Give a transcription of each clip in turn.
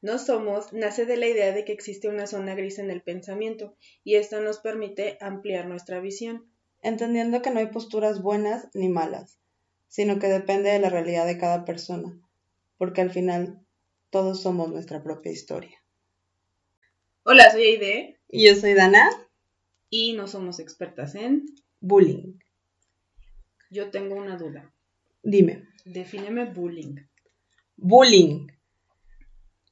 no somos nace de la idea de que existe una zona gris en el pensamiento y esto nos permite ampliar nuestra visión. Entendiendo que no hay posturas buenas ni malas, sino que depende de la realidad de cada persona, porque al final todos somos nuestra propia historia. Hola, soy Aide. Y yo soy Dana. Y no somos expertas en bullying. Yo tengo una duda. Dime. Defíneme bullying. Bullying.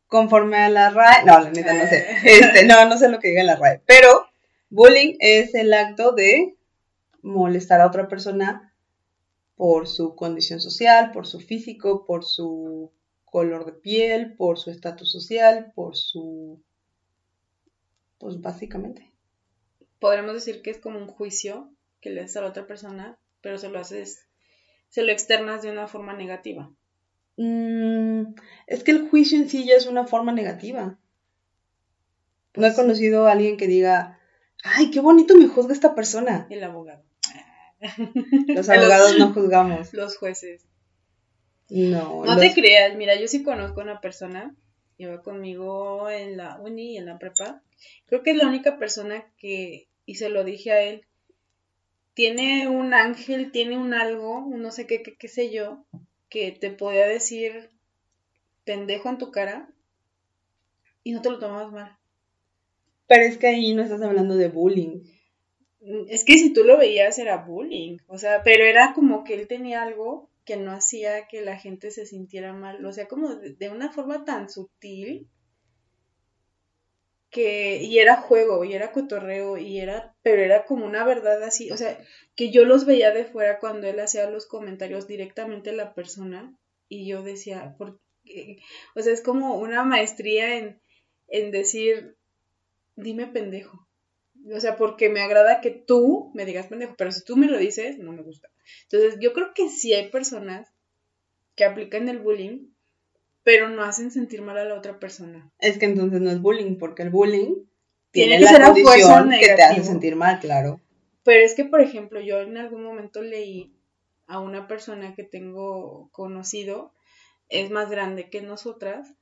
Conforme a la RAE. No, la neta no sé. Este, no, no sé lo que diga la RAE. Pero bullying es el acto de molestar a otra persona por su condición social, por su físico, por su color de piel, por su estatus social, por su... Pues básicamente. Podremos decir que es como un juicio que le haces a la otra persona, pero se lo haces, se lo externas de una forma negativa. Mm, es que el juicio en sí ya es una forma negativa. No he pues conocido a alguien que diga, ay, qué bonito me juzga esta persona. El abogado. Los abogados no juzgamos. Los jueces. No. No te creas, mira, yo sí conozco a una persona, lleva conmigo en la uni y en la prepa. Creo que es la única persona que, y se lo dije a él, tiene un ángel, tiene un algo, un no sé qué, qué, qué sé yo, que te podía decir pendejo en tu cara y no te lo tomabas mal. Pero es que ahí no estás hablando de bullying. Es que si tú lo veías era bullying, o sea, pero era como que él tenía algo que no hacía que la gente se sintiera mal, o sea, como de, una forma tan sutil y era juego y era cotorreo y era pero era como una verdad así, o sea, que yo los veía de fuera cuando él hacía los comentarios directamente a la persona y yo decía, o sea, es como una maestría en en decir dime pendejo. O sea, porque me agrada que tú me digas pendejo, pero si tú me lo dices, no me gusta. Entonces, yo creo que sí hay personas que aplican el bullying, pero no hacen sentir mal a la otra persona. Es que entonces no es bullying, porque el bullying tiene, que la condición que te hace sentir mal, claro. Pero es que, por ejemplo, yo en algún momento leí a una persona que tengo conocido, es más grande que nosotras,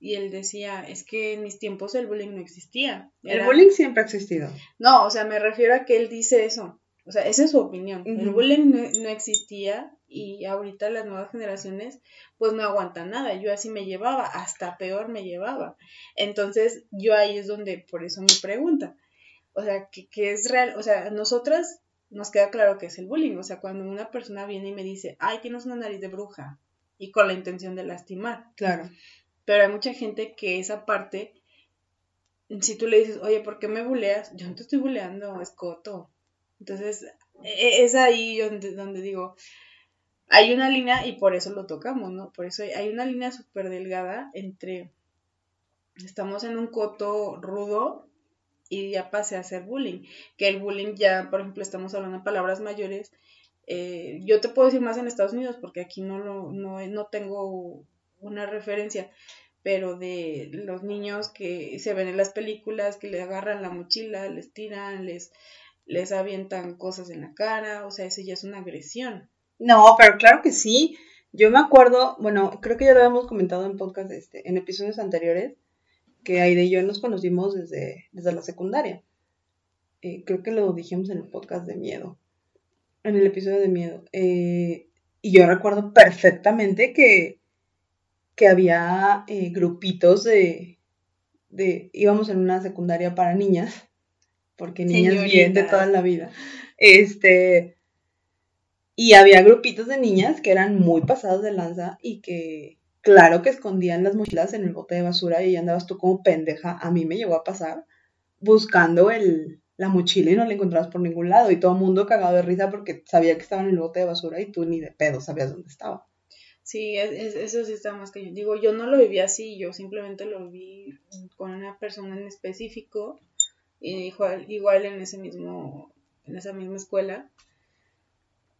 y él decía, es que en mis tiempos el bullying no existía. El bullying siempre ha existido. No, o sea, me refiero a que él dice eso. O sea, esa es su opinión. El bullying no, existía y ahorita las nuevas generaciones pues no aguantan nada. Yo así me llevaba, hasta peor me llevaba. Entonces, yo ahí es donde, por eso mi pregunta. O sea, que, que es real, o sea, nosotras nos queda claro que es el bullying. O sea, cuando una persona viene y me dice, ay, tienes una nariz de bruja, y con la intención de lastimar. Claro. Pero hay mucha gente que esa parte, si tú le dices, oye, ¿por qué me buleas? Yo no te estoy buleando, es coto. Entonces, e, e, es ahí donde, donde digo, hay una línea y por eso lo tocamos, ¿no? Por eso hay una línea súper delgada entre estamos en un coto rudo y ya pase a ser bullying. Que el bullying ya, por ejemplo, estamos hablando de palabras mayores. Eh, yo te puedo decir más en Estados Unidos porque aquí no, lo, no, no tengo una referencia, pero de los niños que se ven en las películas, que le agarran la mochila, les tiran, les, les avientan cosas en la cara, o sea, eso ya es una agresión. No, pero claro que sí. Yo me acuerdo, bueno, creo que ya lo habíamos comentado en podcast, este, en episodios anteriores, que Aide y yo nos conocimos desde, desde la secundaria. Eh, creo que lo dijimos en el podcast de miedo, en el episodio de miedo. Eh, y yo recuerdo perfectamente que que había eh, grupitos de, de, íbamos en una secundaria para niñas, porque niñas bien de toda la vida, este, y había grupitos de niñas que eran muy pasados de lanza y que, claro que escondían las mochilas en el bote de basura y andabas tú como pendeja, a mí me llegó a pasar, buscando el, la mochila y no la encontrabas por ningún lado y todo el mundo cagado de risa porque sabía que estaba en el bote de basura y tú ni de pedo sabías dónde estaba. Sí, eso sí está más que yo. Digo, yo no lo viví así, yo simplemente lo vi con una persona en específico, y igual, igual en ese mismo, en esa misma escuela.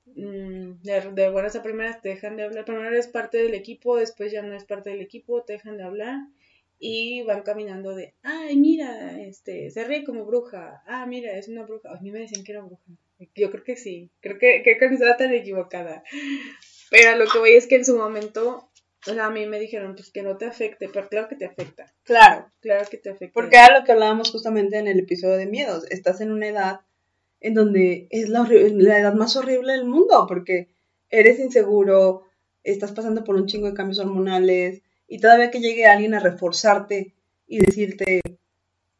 Mm, de, de buenas a primeras te dejan de hablar. Primero eres parte del equipo, después ya no es parte del equipo, te dejan de hablar y van caminando de, ay, mira, este, se ríe como bruja, ah, mira, es una bruja. A mí me decían que era bruja. Yo creo que sí, creo que, creo que no estaba tan equivocada. Pero lo que voy es que en su momento O sea, a mí me dijeron, pues que no te afecte, pero claro que te afecta. Claro. Claro que te afecta. Porque era lo que hablábamos justamente en el episodio de miedos. Estás en una edad en donde es la, la edad más horrible del mundo, porque eres inseguro, estás pasando por un chingo de cambios hormonales, y todavía que llegue alguien a reforzarte y decirte,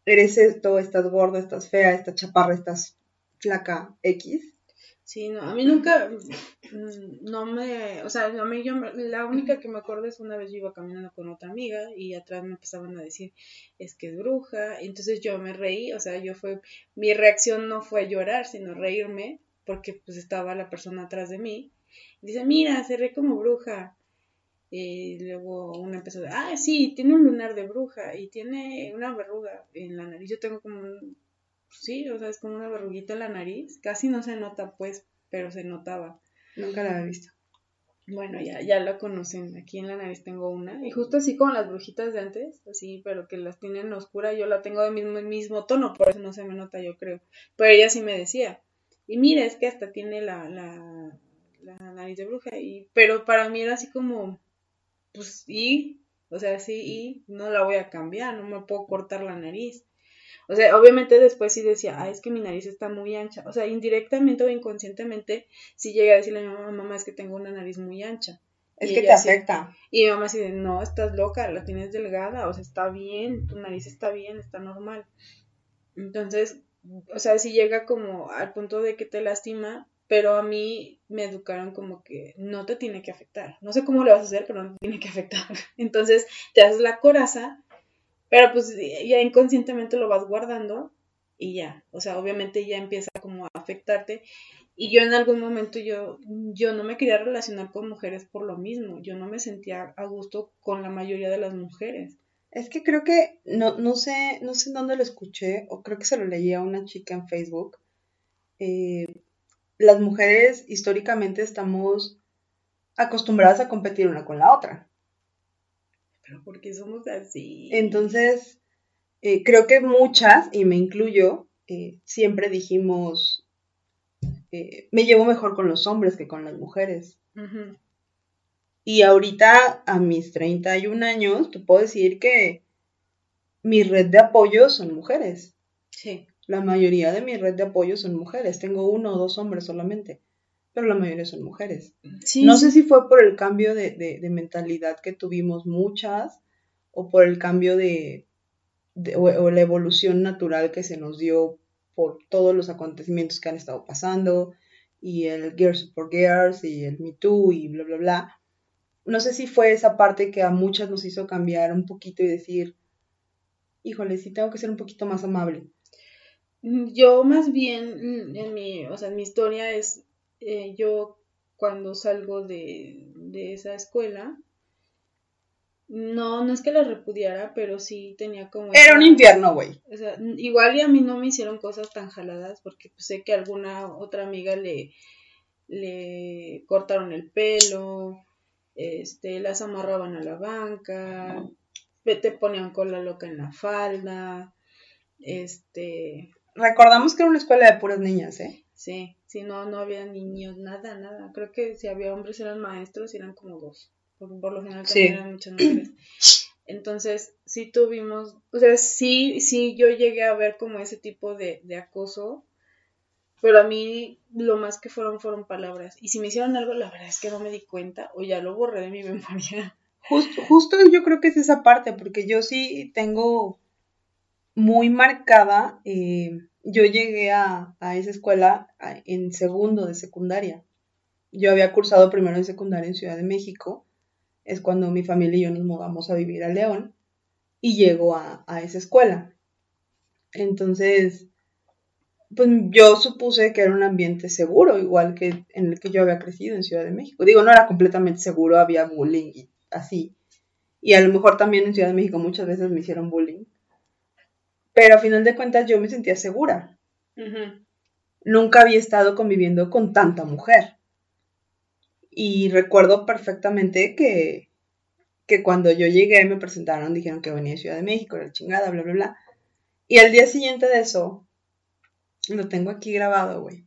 eres esto, estás gorda, estás fea, estás chaparra, estás flaca, X. Sí, no, a mí nunca, no me, o sea, a mí yo, la única que me acuerdo es una vez yo iba caminando con otra amiga y atrás me empezaban a decir, es que es bruja, entonces yo me reí, o sea, yo fue, mi reacción no fue llorar, sino reírme, porque pues estaba la persona atrás de mí, dice, mira, se re como bruja, y luego una empezó, ah, sí, tiene un lunar de bruja y tiene una verruga en la nariz. Yo tengo como un, sí, o sea, es como una verruguita en la nariz. Casi no se nota, pues, pero se notaba. Nunca la había visto. Bueno, ya, ya la conocen. Aquí en la nariz tengo una. Y justo así como las brujitas de antes, así, pero que las tienen oscura, yo la tengo de mismo, mismo tono, por eso no se me nota, yo creo. Pero ella sí me decía. Y mira, es que hasta tiene la, la, la nariz de bruja. Y, pero para mí era así como, pues y, o sea, sí, y no la voy a cambiar, no me puedo cortar la nariz. O sea, obviamente después sí decía, ah, es que mi nariz está muy ancha. O sea, indirectamente o inconscientemente, sí llegué a decirle a mi mamá, mamá, es que tengo una nariz muy ancha. Es que te afecta. y mi mamá dice, no, estás loca, la tienes delgada, o sea, está bien, tu nariz está bien, está normal. Entonces, o sea, si llega como al punto de que te lastima, pero a mí me educaron como que no te tiene que afectar. No sé cómo lo vas a hacer, pero no te tiene que afectar. Entonces te haces la coraza, pero pues ya inconscientemente lo vas guardando y ya. O sea, obviamente ya empieza como a afectarte. Y yo en algún momento yo, yo no me quería relacionar con mujeres por lo mismo. Yo no me sentía a gusto con la mayoría de las mujeres. Es que creo que, no, no sé, no sé en dónde lo escuché, o creo que se lo leí a una chica en Facebook. Eh, las mujeres históricamente estamos acostumbradas a competir una con la otra. Pero ¿por qué somos así? Entonces, eh, creo que muchas, y me incluyo, eh, siempre dijimos, eh, me llevo mejor con los hombres que con las mujeres. Y ahorita, a mis 31 años, te puedo decir que mi red de apoyo son mujeres. Sí. La mayoría de mi red de apoyo son mujeres. Tengo uno o dos hombres solamente, pero la mayoría son mujeres. no sé si fue por el cambio de, mentalidad que tuvimos muchas o por el cambio de, o, la evolución natural que se nos dio por todos los acontecimientos que han estado pasando y el Girls for Girls y el Me Too y bla, bla, bla. No sé si fue esa parte que a muchas nos hizo cambiar un poquito y decir, híjole, sí tengo que ser un poquito más amable. Mm, yo más bien, mm, en mi, o sea, en mi historia es, eh, yo cuando salgo de, de esa escuela, no, no es que la repudiara, pero sí tenía como... Era un infierno, güey. O sea, igual y a mí no me hicieron cosas tan jaladas porque pues, sé que alguna otra amiga le, le cortaron el pelo, este, las amarraban a la banca, te ponían cola loca en la falda, este, recordamos que era una escuela de puras niñas, ¿eh? Sí, sí, no, no había niños, nada, nada. Creo que si había hombres eran maestros y eran como dos. Por, lo general también eran muchas mujeres. Entonces, sí tuvimos, o sea, sí, sí, yo llegué a ver como ese tipo de, de acoso, pero a mí lo más que fueron fueron palabras. Y si me hicieron algo, la verdad es que no me di cuenta o ya lo borré de mi memoria. Justo, justo yo creo que es esa parte, porque yo sí tengo muy marcada. Eh, yo llegué a, esa escuela en segundo de secundaria. Yo había cursado primero de secundaria en Ciudad de México. Es cuando mi familia y yo nos mudamos a vivir a León y llego a, esa escuela. Entonces, pues yo supuse que era un ambiente seguro, igual que en el que yo había crecido en Ciudad de México. Digo, no era completamente seguro, había bullying y así. Y a lo mejor también en Ciudad de México muchas veces me hicieron bullying. Pero a final de cuentas yo me sentía segura. Nunca había estado conviviendo con tanta mujer. Y recuerdo perfectamente que, que cuando yo llegué me presentaron, dijeron que venía de Ciudad de México, era chingada, bla, bla, bla. Y al día siguiente de eso, lo tengo aquí grabado, güey.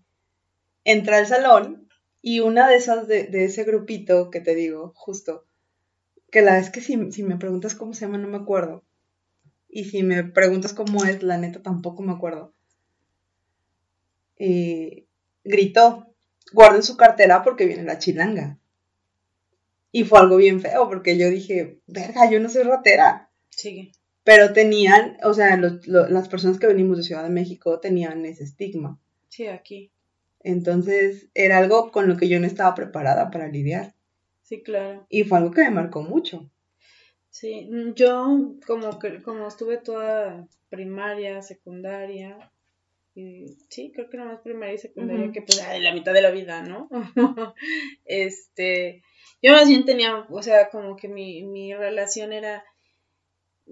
Entré al salón y una de esas de, de ese grupito que te digo, justo, que la vez que si, si me preguntas cómo se llama no me acuerdo. Y si me preguntas cómo es, la neta tampoco me acuerdo. Eh, gritó, guarden su cartera porque viene la chilanga. Y fue algo bien feo porque yo dije, verga, yo no soy ratera. Sigue. Pero tenían, o sea, lo- las personas que venimos de Ciudad de México tenían ese estigma. Sí, aquí. Entonces era algo con lo que yo no estaba preparada para lidiar. Sí, claro. Y fue algo que me marcó mucho. Sí, mm, yo como que como estuve toda primaria, secundaria, y sí, creo que nada más primaria y secundaria, que pues ay, la mitad de la vida, ¿no? este, yo más bien tenía, o sea, como que mi, mi relación era,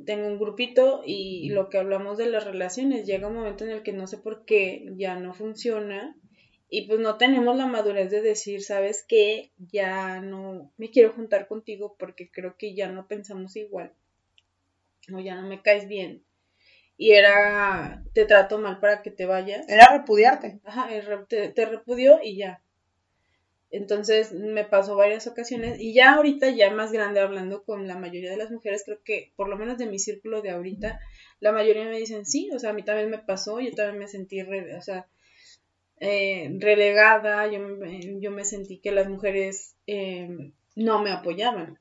tengo un grupito y lo que hablamos de las relaciones, llega un momento en el que no sé por qué ya no funciona y pues no tenemos la madurez de decir, ¿sabes qué? Ya no me quiero juntar contigo porque creo que ya no pensamos igual. O ya no me caes bien. Y era, te trato mal para que te vayas. Era repudiarte. Ajá, te, te repudió y ya. Entonces me pasó varias ocasiones y ya ahorita, ya más grande, hablando con la mayoría de las mujeres, creo que por lo menos de mi círculo de ahorita, la mayoría me dicen sí, o sea, a mí también me pasó, yo también me sentí, re- o sea, eh, relegada, yo, yo me sentí que las mujeres eh, no me apoyaban.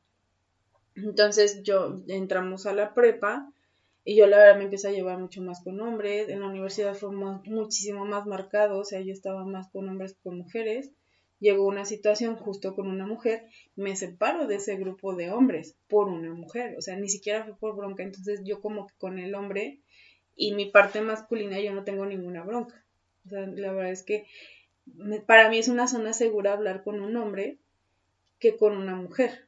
Entonces yo entramos a la prepa y yo la verdad me empecé a llevar mucho más con hombres, en la universidad fue mu- muchísimo más marcado, o sea, yo estaba más con hombres que con mujeres. Llegó una situación justo con una mujer, me separo de ese grupo de hombres por una mujer, o sea, ni siquiera fue por bronca, entonces yo como que con el hombre y mi parte masculina yo no tengo ninguna bronca. O sea, la verdad es que me- para mí es una zona segura hablar con un hombre que con una mujer.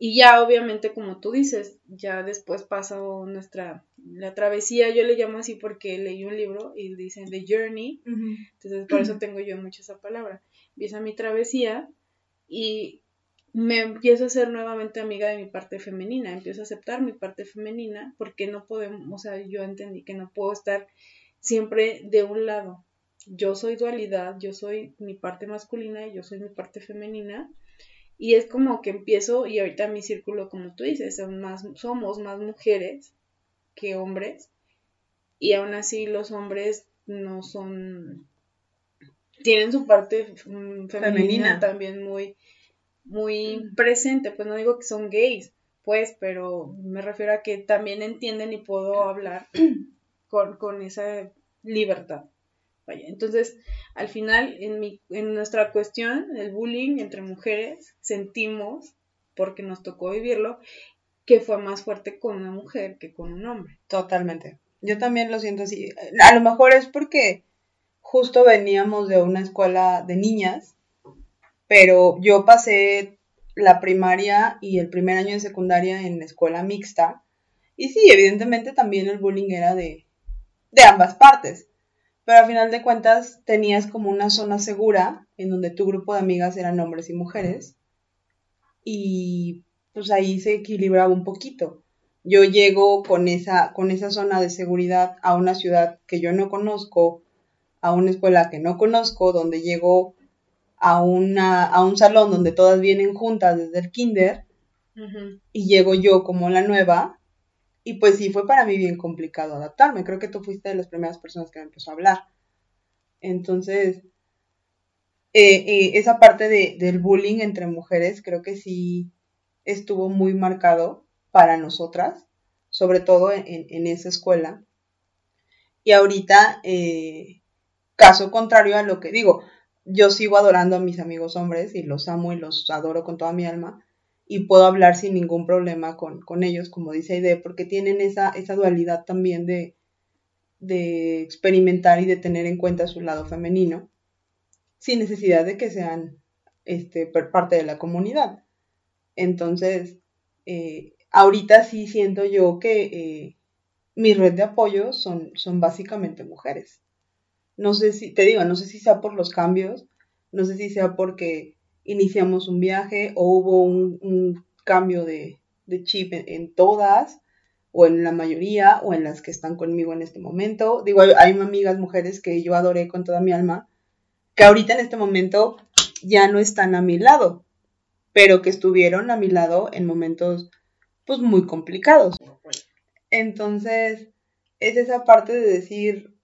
Y ya obviamente como tú dices, ya después pasó nuestra, la travesía, yo le llamo así porque leí un libro y dice The Journey, entonces por eso tengo yo mucho esa palabra. Empieza mi travesía y me empiezo a ser nuevamente amiga de mi parte femenina, empiezo a aceptar mi parte femenina porque no podemos, o sea, yo entendí que no puedo estar siempre de un lado. Yo soy dualidad, yo soy mi parte masculina y yo soy mi parte femenina. Y es como que empiezo, y ahorita mi círculo, como tú dices, son más, somos más mujeres que hombres. Y aún así los hombres no son, tienen su parte mm, femenina, Femenina. también muy, muy presente. Pues no digo que son gays, pues, pero me refiero a que también entienden y puedo hablar con, con esa libertad. Entonces, al final, en, nuestra cuestión, el bullying entre mujeres, sentimos, porque nos tocó vivirlo, que fue más fuerte con una mujer que con un hombre. Totalmente. Yo también lo siento así. A lo mejor es porque justo veníamos de una escuela de niñas, pero yo pasé la primaria y el primer año de secundaria en escuela mixta. Y sí, evidentemente también el bullying era de ambas partes. Pero al final de cuentas tenías como una zona segura en donde tu grupo de amigas eran hombres y mujeres. Y pues ahí se equilibraba un poquito. Yo llego con esa, con esa zona de seguridad a una ciudad que yo no conozco, a una escuela que no conozco, donde llego a, una, a un salón donde todas vienen juntas desde el kinder y llego yo como la nueva y pues sí fue para mí bien complicado adaptarme. Creo que tú fuiste de las primeras personas que me empezó a hablar. Entonces, eh, eh, esa parte de, del bullying entre mujeres creo que sí estuvo muy marcado para nosotras, sobre todo en, en- esa escuela. Y ahorita, eh, caso contrario a lo que digo, yo sigo adorando a mis amigos hombres y los amo y los adoro con toda mi alma y puedo hablar sin ningún problema con, con ellos, como dice Aide, porque tienen esa, esa dualidad también de, de experimentar y de tener en cuenta su lado femenino, sin necesidad de que sean este, parte de la comunidad. Entonces, eh, ahorita sí siento yo que eh, mi red de apoyo son, son básicamente mujeres. No sé si, te digo, no sé si sea por los cambios, no sé si sea porque iniciamos un viaje o hubo un, cambio de, chip en, todas, o en la mayoría, o en las que están conmigo en este momento. Digo, hay, hay amigas mujeres que yo adoré con toda mi alma, que ahorita en este momento ya no están a mi lado. pero que estuvieron a mi lado en momentos pues muy complicados. Entonces, es esa parte de decir,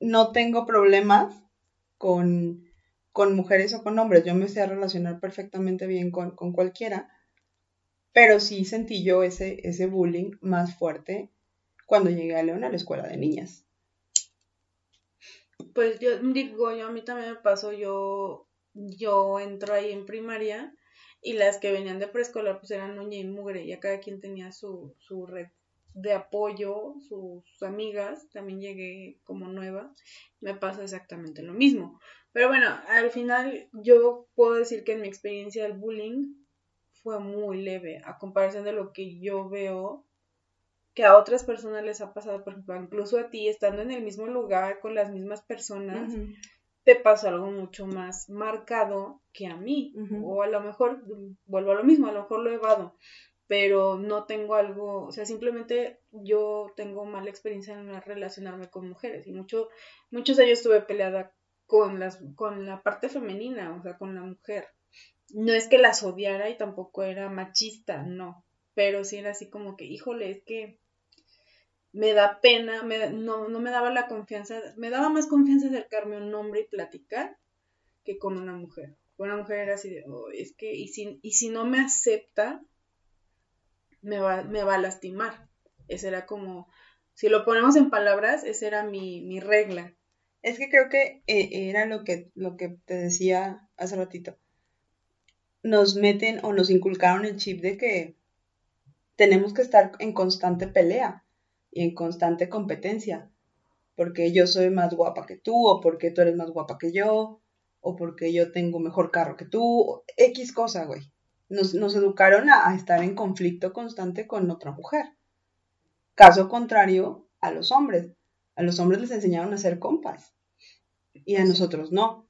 no tengo problemas con, con mujeres o con hombres, yo me sé relacionar perfectamente bien con, con cualquiera, pero sí sentí yo ese, ese bullying más fuerte cuando llegué a León a la escuela de niñas. Pues yo digo, yo a mí también me pasó, yo, yo entro ahí en primaria y las que venían de preescolar pues eran uña y mugre, ya cada quien tenía su, su red de apoyo, sus amigas, también llegué como nueva, me pasa exactamente lo mismo. Pero bueno, al final yo puedo decir que en mi experiencia el bullying fue muy leve a comparación de lo que yo veo que a otras personas les ha pasado, por ejemplo, incluso a ti, estando en el mismo lugar con las mismas personas, te pasó algo mucho más marcado que a mí. O a lo mejor, vuelvo a lo mismo, a lo mejor lo he evado, pero no tengo algo, o sea, simplemente yo tengo mala experiencia en relacionarme con mujeres. Y mucho, muchos años estuve peleada con, las, con la parte femenina, o sea, con la mujer. No es que las odiara y tampoco era machista, no, pero sí era así como que, híjole, es que me da pena, me, no, no me daba la confianza, me daba más confianza acercarme a un hombre y platicar que con una mujer. Una mujer era así de, oh, es que, y si, y si no me acepta, me va, me va a lastimar. Ese era como, si lo ponemos en palabras, esa era mi, mi regla. Es que creo que eh, era lo que, lo que te decía hace ratito. Nos meten o nos inculcaron el chip de que tenemos que estar en constante pelea y en constante competencia, porque yo soy más guapa que tú, o porque tú eres más guapa que yo, o porque yo tengo mejor carro que tú, X cosa, güey. Nos, educaron a, estar en conflicto constante con otra mujer. Caso contrario a los hombres. A los hombres les enseñaron a ser compas y a nosotros no.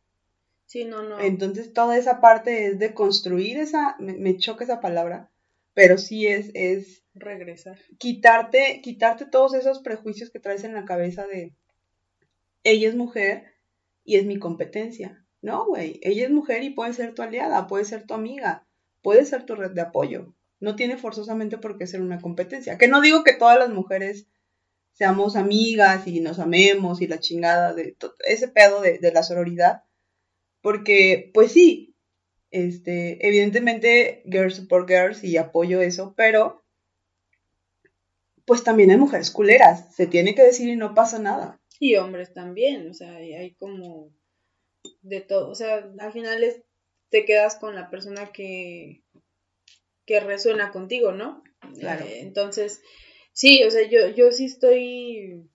Sí, no, no. Entonces toda esa parte es de construir esa, me, me choca esa palabra, pero sí es, es regresar. Quitarte, quitarte todos esos prejuicios que traes en la cabeza de ella es mujer y es mi competencia. No, güey, ella es mujer y puede ser tu aliada, puede ser tu amiga, puede ser tu red de apoyo. No tiene forzosamente por qué ser una competencia. Que no digo que todas las mujeres seamos amigas y nos amemos y la chingada de ese pedo de, de la sororidad. Porque, pues sí, este, evidentemente, girls support girls y apoyo eso, pero pues también hay mujeres culeras, se tiene que decir y no pasa nada. Y hombres también, o sea, hay como de todo, o sea, al final te quedas con la persona que, que resuena contigo, ¿no? Claro. Eh, entonces, sí, o sea, yo, yo sí estoy,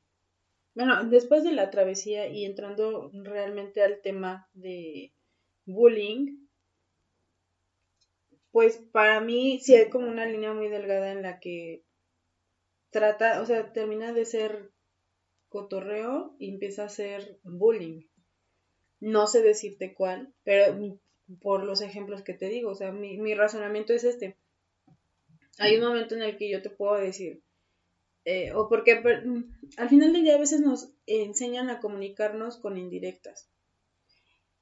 bueno, después de la travesía y entrando realmente al tema de bullying, pues para mí sí hay como una línea muy delgada en la que trata, o sea, termina de ser cotorreo y empieza a ser bullying. No sé decirte cuál, pero por los ejemplos que te digo, o sea, mi, mi razonamiento es este. Hay un momento en el que yo te puedo decir, eh, o porque al final del día a veces nos enseñan a comunicarnos con indirectas.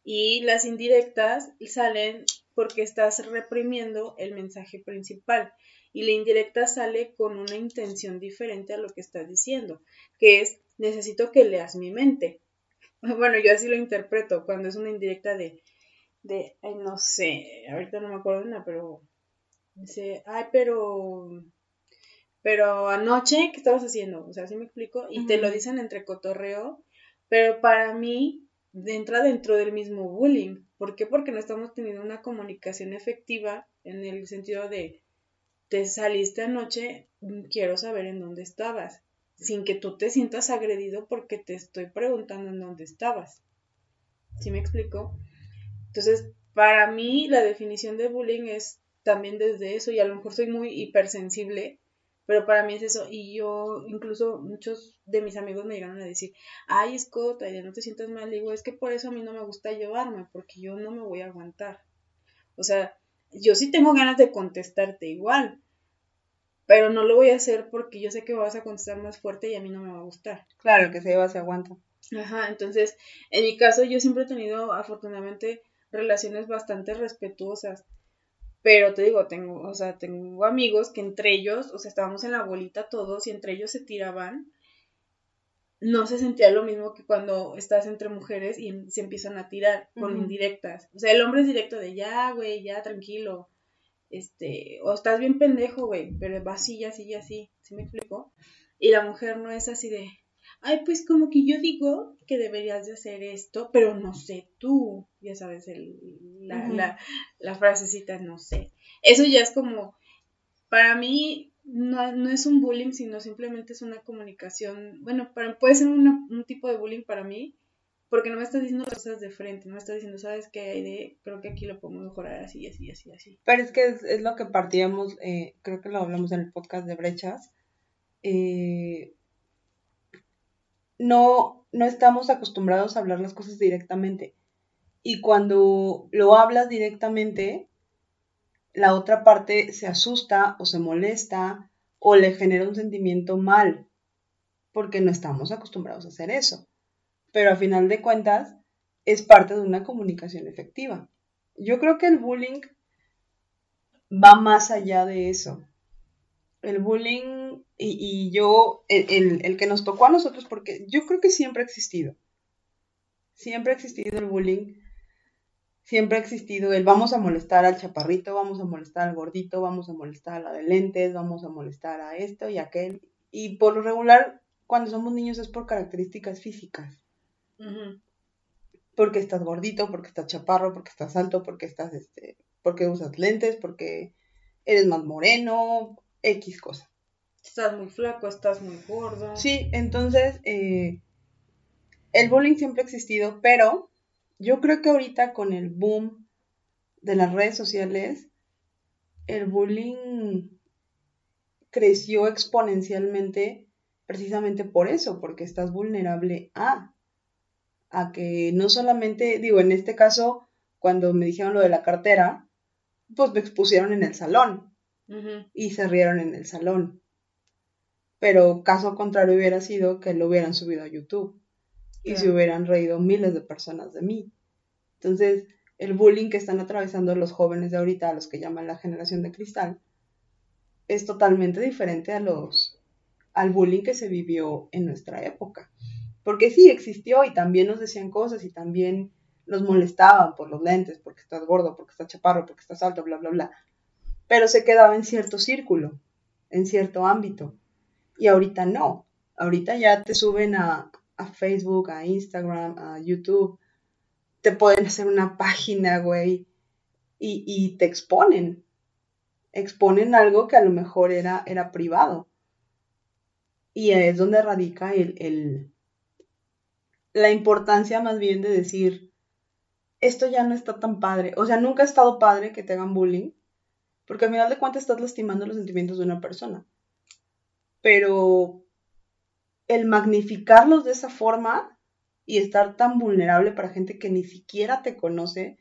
Y las indirectas salen porque estás reprimiendo el mensaje principal y la indirecta sale con una intención diferente a lo que estás diciendo, que es necesito que leas mi mente. Bueno, yo así lo interpreto cuando es una indirecta de, de, no sé, ahorita no me acuerdo de nada, pero dice, ay, pero, pero anoche, ¿qué estabas haciendo? O sea, así me explico, y te lo dicen entre cotorreo, pero para mí entra dentro del mismo bullying. ¿Por qué? Porque no estamos teniendo una comunicación efectiva en el sentido de, te saliste anoche, mm, quiero saber en dónde estabas, sin que tú te sientas agredido porque te estoy preguntando en dónde estabas. ¿Sí me explico? Entonces, para mí la definición de bullying es también desde eso y a lo mejor soy muy hipersensible, pero para mí es eso y yo incluso muchos de mis amigos me llegaron a decir, ay Scott, ya no te sientas mal, digo, es que por eso a mí no me gusta llevarme, porque yo no me voy a aguantar. O sea, yo sí tengo ganas de contestarte igual, pero no lo voy a hacer porque yo sé que vas a contestar más fuerte y a mí no me va a gustar. Claro, que se lleva se aguanta. Ajá, entonces, en mi caso yo siempre he tenido afortunadamente relaciones bastante respetuosas, Pero te digo, tengo, o sea, tengo amigos que entre ellos, o sea, estábamos en la bolita todos y entre ellos se tiraban. No se sentía lo mismo que cuando estás entre mujeres y se empiezan a tirar con indirectas. O sea, el hombre es directo de ya, güey, ya, tranquilo. Este, o estás bien pendejo, güey, pero va así, así, así. ¿Sí me explico? Y la mujer no es así de, ay, pues como que yo digo que deberías de hacer esto, pero no sé tú, ya sabes, el, la, la, la, frasecita no sé. Eso ya es como, para mí no, no, es un bullying, sino simplemente es una comunicación, bueno, para, puede ser un tipo de bullying para mí, porque no me estás diciendo cosas de frente, no me estás diciendo, ¿sabes de? Creo que aquí lo podemos mejorar así, así, así, así. Pero es que es, es lo que partíamos, eh, creo que lo hablamos en el podcast de brechas, eh, no, no estamos acostumbrados a hablar las cosas directamente. Y cuando lo hablas directamente, la otra parte se asusta o se molesta o le genera un sentimiento mal, porque no estamos acostumbrados a hacer eso. Pero a final de cuentas, es parte de una comunicación efectiva. Yo creo que el bullying va más allá de eso. El bullying y, yo, el, que nos tocó a nosotros, porque yo creo que siempre ha existido. Siempre ha existido el bullying. Siempre ha existido el vamos a molestar al chaparrito, vamos a molestar al gordito, vamos a molestar a la de lentes, vamos a molestar a esto y aquel. Y por lo regular, cuando somos niños es por características físicas. Porque estás gordito, porque estás chaparro, porque estás alto, porque estás, este, porque usas lentes, porque eres más moreno, X cosa. Estás muy flaco, estás muy gordo. Sí, entonces eh, el bullying siempre ha existido, pero yo creo que ahorita con el boom de las redes sociales, el bullying creció exponencialmente precisamente por eso, porque estás vulnerable a, a que no solamente, digo, en este caso, cuando me dijeron lo de la cartera, pues me expusieron en el salón y se rieron en el salón pero caso contrario hubiera sido que lo hubieran subido a YouTube y se hubieran reído miles de personas de mí. Entonces, el bullying que están atravesando los jóvenes de ahorita, a los que llaman la generación de cristal, es totalmente diferente a los al bullying que se vivió en nuestra época. Porque sí existió y también nos decían cosas y también nos molestaban por los lentes, porque estás gordo, porque estás chaparro, porque estás alto, bla, bla, bla. Pero se quedaba en cierto círculo, en cierto ámbito. Y ahorita no. Ahorita ya te suben a, Facebook, a Instagram, a YouTube. Te pueden hacer una página, güey. Y, te exponen. Exponen algo que a lo mejor era, era privado. Y es donde radica el, el, la importancia más bien de decir, esto ya no está tan padre. O sea, nunca ha estado padre que te hagan bullying, porque al final de cuentas estás lastimando los sentimientos de una persona pero el magnificarlos de esa forma y estar tan vulnerable para gente que ni siquiera te conoce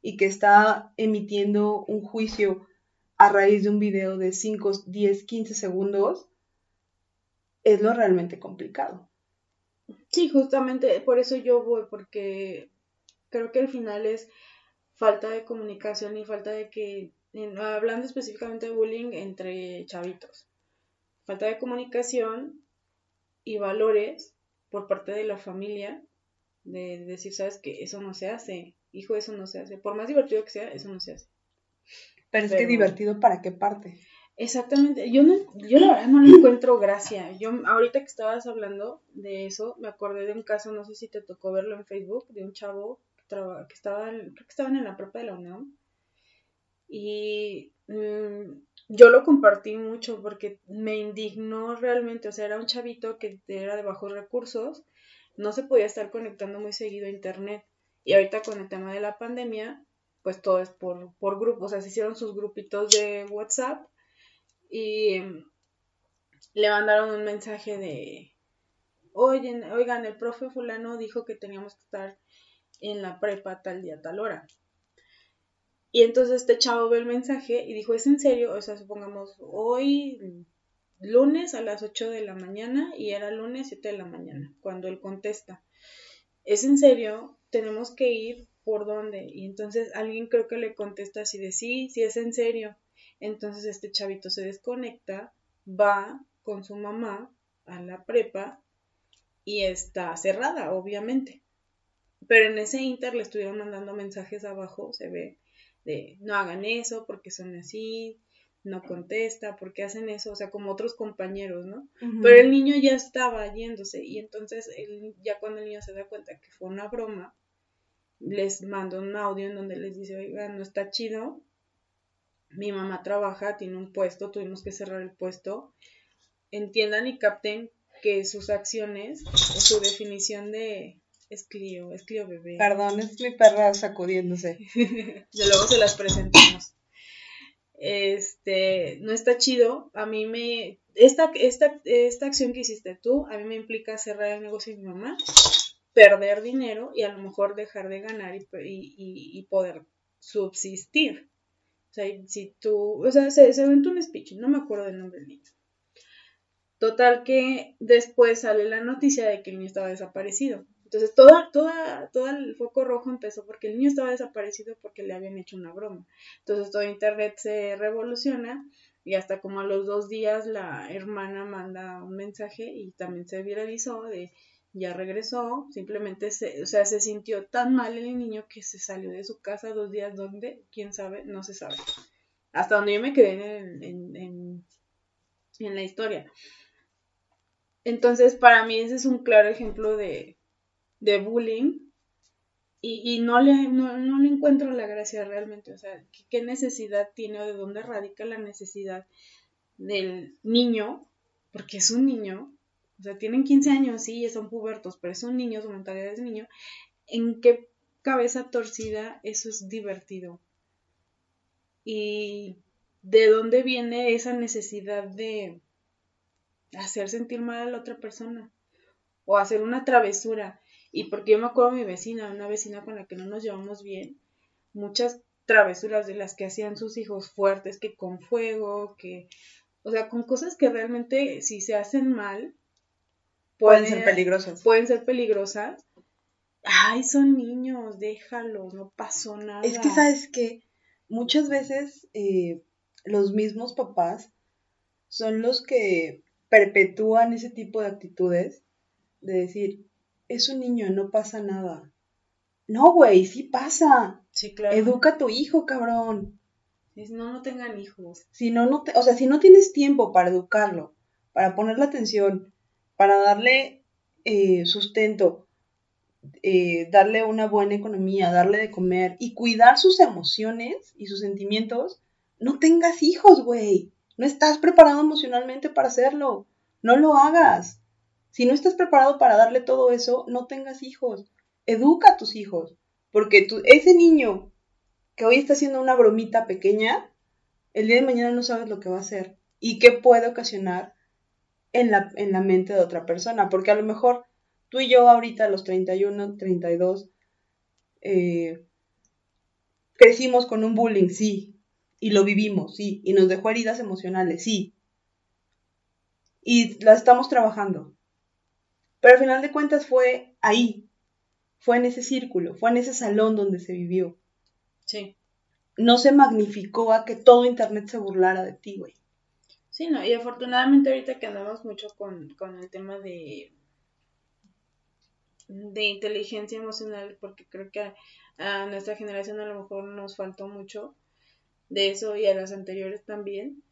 y que está emitiendo un juicio a raíz de un video de 5, 10, 15 segundos, es lo realmente complicado. Sí, justamente por eso yo voy, porque creo que al final es falta de comunicación y falta de que, hablando específicamente de bullying entre chavitos, falta de comunicación y valores por parte de la familia de decir, sabes que eso no se hace, hijo, eso no se hace, por más divertido que sea, eso no se hace. Pero es que divertido para qué parte. Exactamente, yo no, yo la verdad no le encuentro gracia. Yo ahorita que estabas hablando de eso, me acordé de un caso, no sé si te tocó verlo en Facebook, de un chavo que, que estaba, creo que estaban en la prepa de la Unión y mm, yo lo compartí mucho porque me indignó realmente, o sea, era un chavito que era de bajos recursos, no se podía estar conectando muy seguido a internet. Y ahorita con el tema de la pandemia, pues todo es por, por grupos, o sea, se hicieron sus grupitos de WhatsApp y le mandaron un mensaje de, oigan, oigan, el profe fulano dijo que teníamos que estar en la prepa tal día, tal hora. Y entonces este chavo ve el mensaje y dijo, ¿es en serio? O sea, supongamos, hoy lunes a las 8 de la mañana y era lunes 7 de la mañana, cuando él contesta, ¿es en serio? Tenemos que ir ¿por dónde? Y entonces alguien creo que le contesta así de sí, sí es en serio. Entonces este chavito se desconecta, va con su mamá a la prepa y está cerrada, obviamente. Pero en ese inter le estuvieron mandando mensajes abajo, se ve, de no hagan eso porque son así, no contesta, porque hacen eso, o sea, como otros compañeros, ¿no? Pero el niño ya estaba yéndose y entonces él, ya cuando el niño se da cuenta que fue una broma, les manda un audio en donde les dice, oiga, no está chido, mi mamá trabaja, tiene un puesto, tuvimos que cerrar el puesto, entiendan y capten que sus acciones o su definición de es Clio, es Clio bebé. Perdón, es mi perra sacudiéndose. de luego se las presentamos. Este, no está chido. A mí me. Esta, esta, esta acción que hiciste tú, a mí me implica cerrar el negocio de mi mamá, perder dinero y a lo mejor dejar de ganar y, y, poder subsistir. O sea, si tú. O sea, se, se inventó un speech, no me acuerdo del nombre del niño. Total que después sale la noticia de que el niño estaba desaparecido. Entonces, toda, toda, todo el foco rojo empezó porque el niño estaba desaparecido porque le habían hecho una broma. Entonces, todo Internet se revoluciona y hasta como a los dos días la hermana manda un mensaje y también se viralizó de ya regresó, simplemente se, o sea, se sintió tan mal el niño que se salió de su casa dos días, ¿dónde? ¿Quién sabe? No se sabe. Hasta donde yo me quedé en, en, en, en la historia. Entonces, para mí ese es un claro ejemplo de, de bullying y, no, le, no, le encuentro la gracia realmente. O sea, ¿qué, necesidad tiene o de dónde radica la necesidad del niño? Porque es un niño, o sea, tienen 15 años, sí, son pubertos, pero es un niño, su mentalidad es niño. ¿En qué cabeza torcida eso es divertido? Y de dónde viene esa necesidad de hacer sentir mal a la otra persona o hacer una travesura. Y porque yo me acuerdo de mi vecina, una vecina con la que no nos llevamos bien, muchas travesuras de las que hacían sus hijos fuertes, que con fuego, que, o sea, con cosas que realmente si se hacen mal, pueden, ser peligrosas. Pueden ser peligrosas. Ay, son niños, déjalos, no pasó nada. Es que, ¿sabes que Muchas veces eh, los mismos papás son los que perpetúan ese tipo de actitudes de decir, es un niño, no pasa nada. No, güey, sí pasa. Sí, claro. Educa a tu hijo, cabrón. No, no tengan hijos. Si no, no o sea, si no tienes tiempo para educarlo, para ponerle atención, para darle eh, sustento, eh, darle una buena economía, darle de comer y cuidar sus emociones y sus sentimientos, no tengas hijos, güey. No estás preparado emocionalmente para hacerlo. No lo hagas. Si no estás preparado para darle todo eso, no tengas hijos. Educa a tus hijos. Porque ese niño que hoy está haciendo una bromita pequeña, el día de mañana no sabes lo que va a hacer y qué puede ocasionar en la, en la mente de otra persona. Porque a lo mejor tú y yo ahorita los 31, 32, eh, crecimos con un bullying, sí, y lo vivimos, sí, y nos dejó heridas emocionales, sí. Y la estamos trabajando. Pero al final de cuentas fue ahí, fue en ese círculo, fue en ese salón donde se vivió. Sí. No se magnificó a que todo Internet se burlara de ti, güey. Sí, no, y afortunadamente ahorita que andamos mucho con, el tema de, de inteligencia emocional, porque creo que a, a, nuestra generación a lo mejor nos faltó mucho de eso y a las anteriores también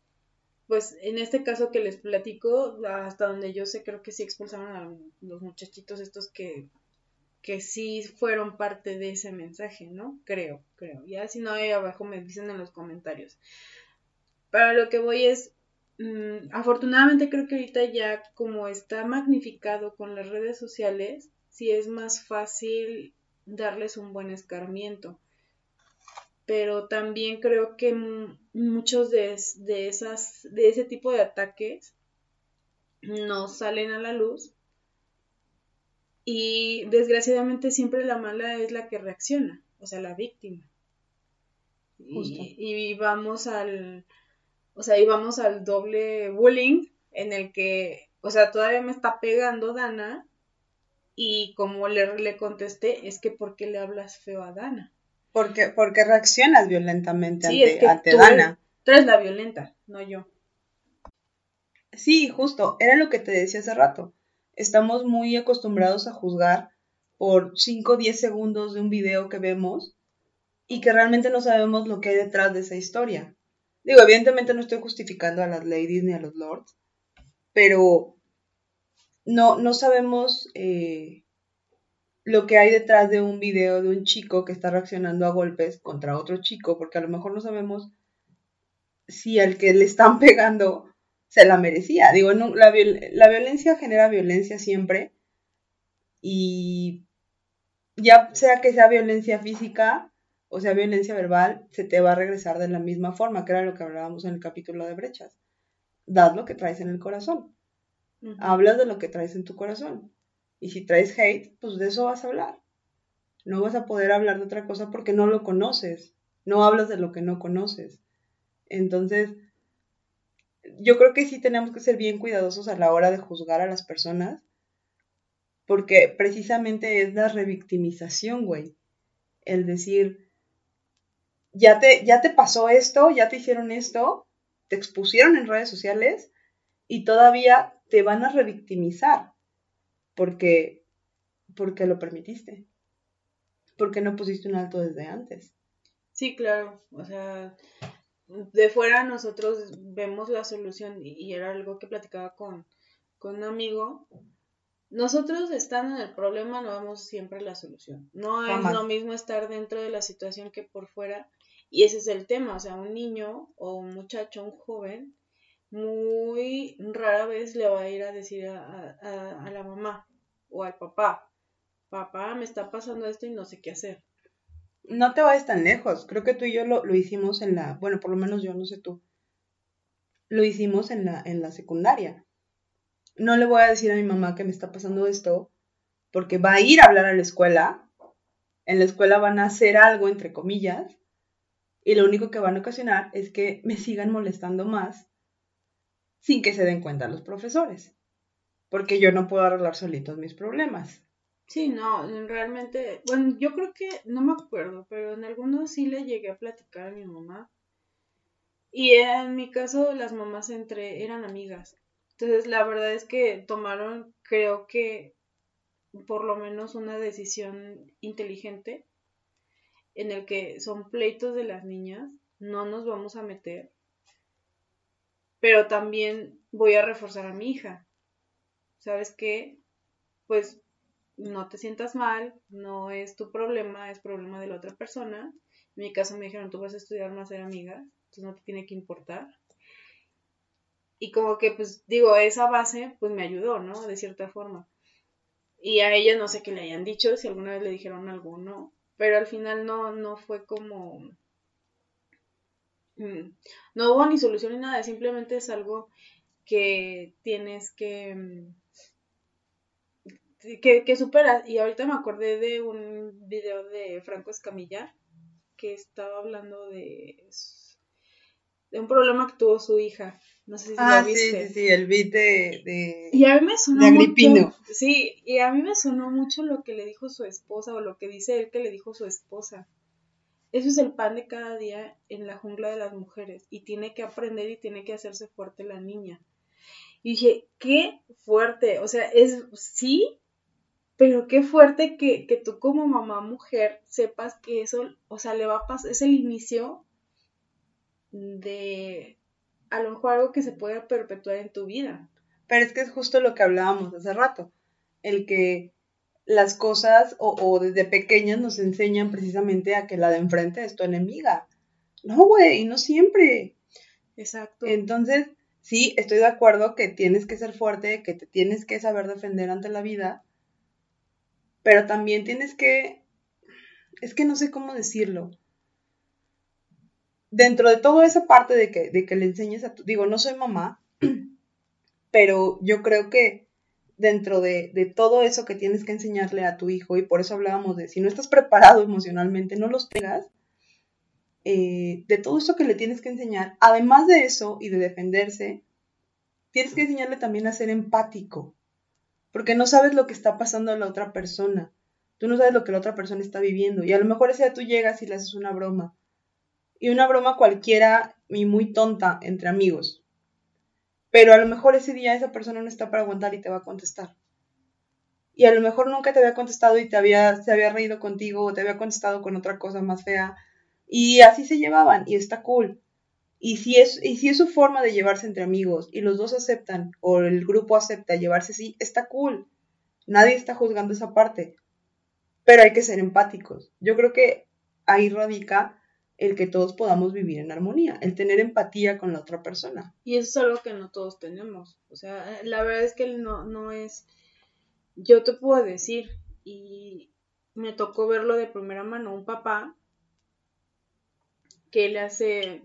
pues en este caso que les platico, hasta donde yo sé, creo que sí expulsaron a los muchachitos estos que, que sí fueron parte de ese mensaje, ¿no? Creo, creo. Ya si no, ahí abajo me dicen en los comentarios. Para lo que voy es, mm, afortunadamente creo que ahorita ya como está magnificado con las redes sociales, sí es más fácil darles un buen escarmiento pero también creo que muchos de, de, esas, de ese tipo de ataques no salen a la luz y desgraciadamente siempre la mala es la que reacciona, o sea, la víctima. Y, y, vamos al, o sea, y vamos al doble bullying en el que, o sea, todavía me está pegando Dana Y como le, le contesté, es que ¿por qué le hablas feo a Dana? Porque, porque reaccionas violentamente ante, Dana. Tú eres la violenta, no yo. Sí, justo, era lo que te decía hace rato. Estamos muy acostumbrados a juzgar por 5 o 10 segundos de un video que vemos y que realmente no sabemos lo que hay detrás de esa historia. Digo, evidentemente no estoy justificando a las ladies ni a los lords, pero no, no sabemos eh, lo que hay detrás de un video de un chico que está reaccionando a golpes contra otro chico, porque a lo mejor no sabemos si al que le están pegando se la merecía. Digo, no, la, la violencia genera violencia siempre y ya sea que sea violencia física o sea violencia verbal, se te va a regresar de la misma forma, que era lo que hablábamos en el capítulo de brechas. Das lo que traes en el corazón. Hablas de lo que traes en tu corazón. Y si traes hate, pues de eso vas a hablar. No vas a poder hablar de otra cosa porque no lo conoces. No hablas de lo que no conoces. Entonces, yo creo que sí tenemos que ser bien cuidadosos a la hora de juzgar a las personas. Porque precisamente es la revictimización, güey. El decir, ya te, ya te pasó esto, ya te hicieron esto, te expusieron en redes sociales y todavía te van a revictimizar porque, porque lo permitiste, porque no pusiste un alto desde antes. Sí, claro, o sea, de fuera nosotros vemos la solución y era algo que platicaba con, con un amigo. Nosotros estando en el problema no vemos siempre la solución. No es lo mismo estar dentro de la situación que por fuera y ese es el tema, o sea, un niño o un muchacho, un joven, muy rara vez le va a ir a decir a, la mamá o al papá, papá, me está pasando esto y no sé qué hacer. No te vayas tan lejos, creo que tú y yo lo, lo hicimos en la, bueno, por lo menos yo, no sé tú, lo hicimos en la, en la secundaria. No le voy a decir a mi mamá que me está pasando esto, porque va a ir a hablar a la escuela, en la escuela van a hacer algo, entre comillas, y lo único que van a ocasionar es que me sigan molestando más sin que se den cuenta los profesores, porque yo no puedo arreglar solitos mis problemas. Sí, no, realmente, bueno, yo creo que, no me acuerdo, pero en algunos sí le llegué a platicar a mi mamá. Y en mi caso, las mamás entre eran amigas. Entonces, la verdad es que tomaron, creo que, por lo menos una decisión inteligente en el que son pleitos de las niñas, no nos vamos a meter, pero también voy a reforzar a mi hija. ¿Sabes qué? Pues no te sientas mal, no es tu problema, es problema de la otra persona. En mi caso me dijeron, tú vas a estudiar más ser amiga, entonces no te tiene que importar. Y como que, pues digo, esa base, pues me ayudó, ¿no? De cierta forma. Y a ella no sé qué le hayan dicho, si alguna vez le dijeron algo no pero al final no, no fue como... Mm, no hubo ni solución ni nada, simplemente es algo que tienes que... Mm, que, que superas. Y ahorita me acordé de un video de Franco Escamilla que estaba hablando de, de un problema que tuvo su hija no sé si ah, lo viste. Sí, sí, sí, el beat de, y a mí me sonó Mucho, sí, y a mí me sonó mucho lo que le dijo su esposa o lo que dice él que le dijo su esposa. Eso es el pan de cada día en la jungla de las mujeres y tiene que aprender y tiene que hacerse fuerte la niña. Y dije, qué fuerte, o sea, es sí, pero qué fuerte que, que tú como mamá mujer sepas que eso, o sea, le va a pasar, es el inicio de a lo mejor algo que se pueda perpetuar en tu vida. Pero es que es justo lo que hablábamos hace rato, el que las cosas o, desde pequeñas nos enseñan precisamente a que la de enfrente es tu enemiga. No, güey, no siempre. Exacto. Entonces, sí, estoy de acuerdo que tienes que ser fuerte, que te tienes que saber defender ante la vida, pero también tienes que, es que no sé cómo decirlo, dentro de toda esa parte de que, de que le enseñes a tu, digo, no soy mamá, pero yo creo que dentro de, todo eso que tienes que enseñarle a tu hijo, y por eso hablábamos de si no estás preparado emocionalmente, no los tengas, eh, de todo eso que le tienes que enseñar, además de eso y de defenderse, tienes que enseñarle también a ser empático, porque no sabes lo que está pasando a la otra persona. Tú no sabes lo que la otra persona está viviendo. Y a lo mejor ese día tú llegas y le haces una broma. Y una broma cualquiera y muy tonta entre amigos. Pero a lo mejor ese día esa persona no está para aguantar y te va a contestar. Y a lo mejor nunca te había contestado y te había, se había reído contigo o te había contestado con otra cosa más fea. Y así se llevaban y está cool. Y si, es, y si es su forma de llevarse entre amigos y los dos aceptan o el grupo acepta llevarse así, está cool. Nadie está juzgando esa parte. Pero hay que ser empáticos. Yo creo que ahí radica el que todos podamos vivir en armonía, el tener empatía con la otra persona. Y eso es algo que no todos tenemos. O sea, la verdad es que no, no es... Yo te puedo decir, y me tocó verlo de primera mano, un papá que le hace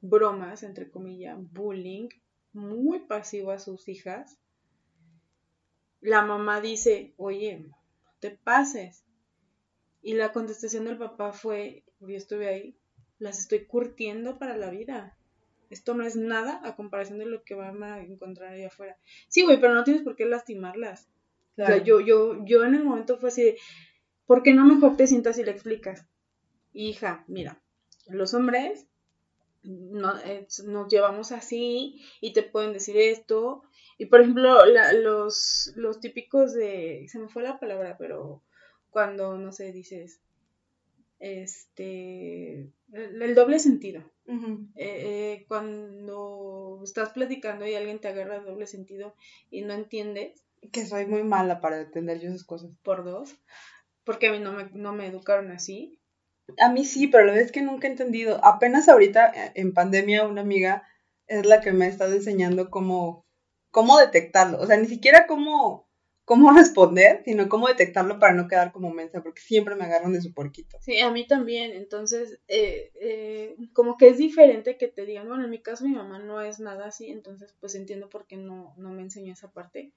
bromas, entre comillas, bullying, muy pasivo a sus hijas. La mamá dice, oye, no te pases. Y la contestación del papá fue, yo estuve ahí, las estoy curtiendo para la vida. Esto no es nada a comparación de lo que van a encontrar allá afuera. Sí, güey, pero no tienes por qué lastimarlas. O sea, yo, yo, yo en el momento fue así de, ¿por qué no mejor te sientas y le explicas? Hija, mira, los hombres no, eh, nos llevamos así y te pueden decir esto. Y por ejemplo, los, los típicos de, se me fue la palabra, pero cuando, no sé, dices, este, el, doble sentido. Eh, eh, cuando estás platicando y alguien te agarra el doble sentido y no entiendes. Que soy muy mala para entender yo esas cosas. Por dos. Porque a mí no me, no me educaron así. A mí sí, pero la verdad es que nunca he entendido. Apenas ahorita eh, en pandemia una amiga es la que me ha estado enseñando cómo, cómo detectarlo. O sea, ni siquiera cómo, cómo responder, sino cómo detectarlo para no quedar como mensa, porque siempre me agarran de su porquito. Sí, a mí también. Entonces, eh, eh, como que es diferente que te digan, bueno, en mi caso mi mamá no es nada así, entonces pues entiendo por qué no, no me enseñó esa parte.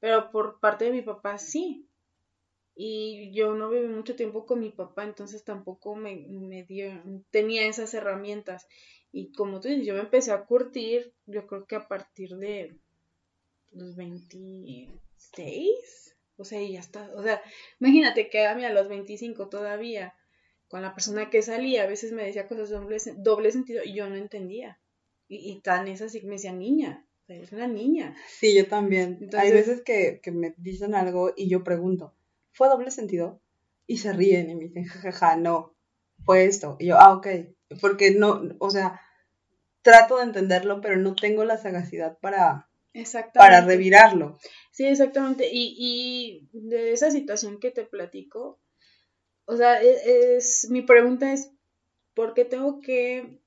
Pero por parte de mi papá sí y yo no viví mucho tiempo con mi papá, entonces tampoco me, me dio, tenía esas herramientas. Y como tú dices, yo me empecé a curtir, yo creo que a partir de los 26, o sea, y ya está, o sea, imagínate que a mí a los 25 todavía, con la persona que salía, a veces me decía cosas de doble, doble sentido y yo no entendía. Y, y tan es así que me decía niña, o sea, es una niña. Sí, yo también. Hay veces que, que me dicen algo y yo pregunto, ¿fue doble sentido? Y se ríen y me dicen, jajaja, no, fue esto. Y yo, ah, ok, porque no, o sea, trato de entenderlo, pero no tengo la sagacidad para, para revirarlo. Sí, exactamente. Y, y de esa situación que te platico, o sea, e, es, mi pregunta es, ¿por qué tengo que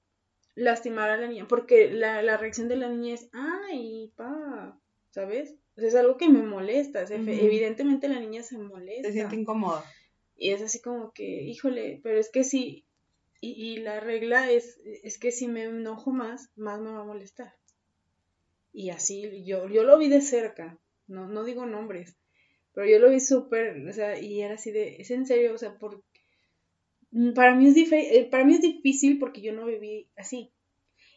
lastimar a la niña? Porque la, la reacción de la niña es, ay, pa, ¿sabes? es algo que me molesta. Evidentemente la niña se molesta. Se siente incómoda. Y es así como que, híjole, pero es que sí. Y, la regla es, es que si me enojo más, más me va a molestar. Y así, yo, yo lo vi de cerca, no, no digo nombres, pero yo lo vi súper, o sea, y era así de, es en serio, o sea, por, para mí es, eh, para mí es difícil porque yo no viví así.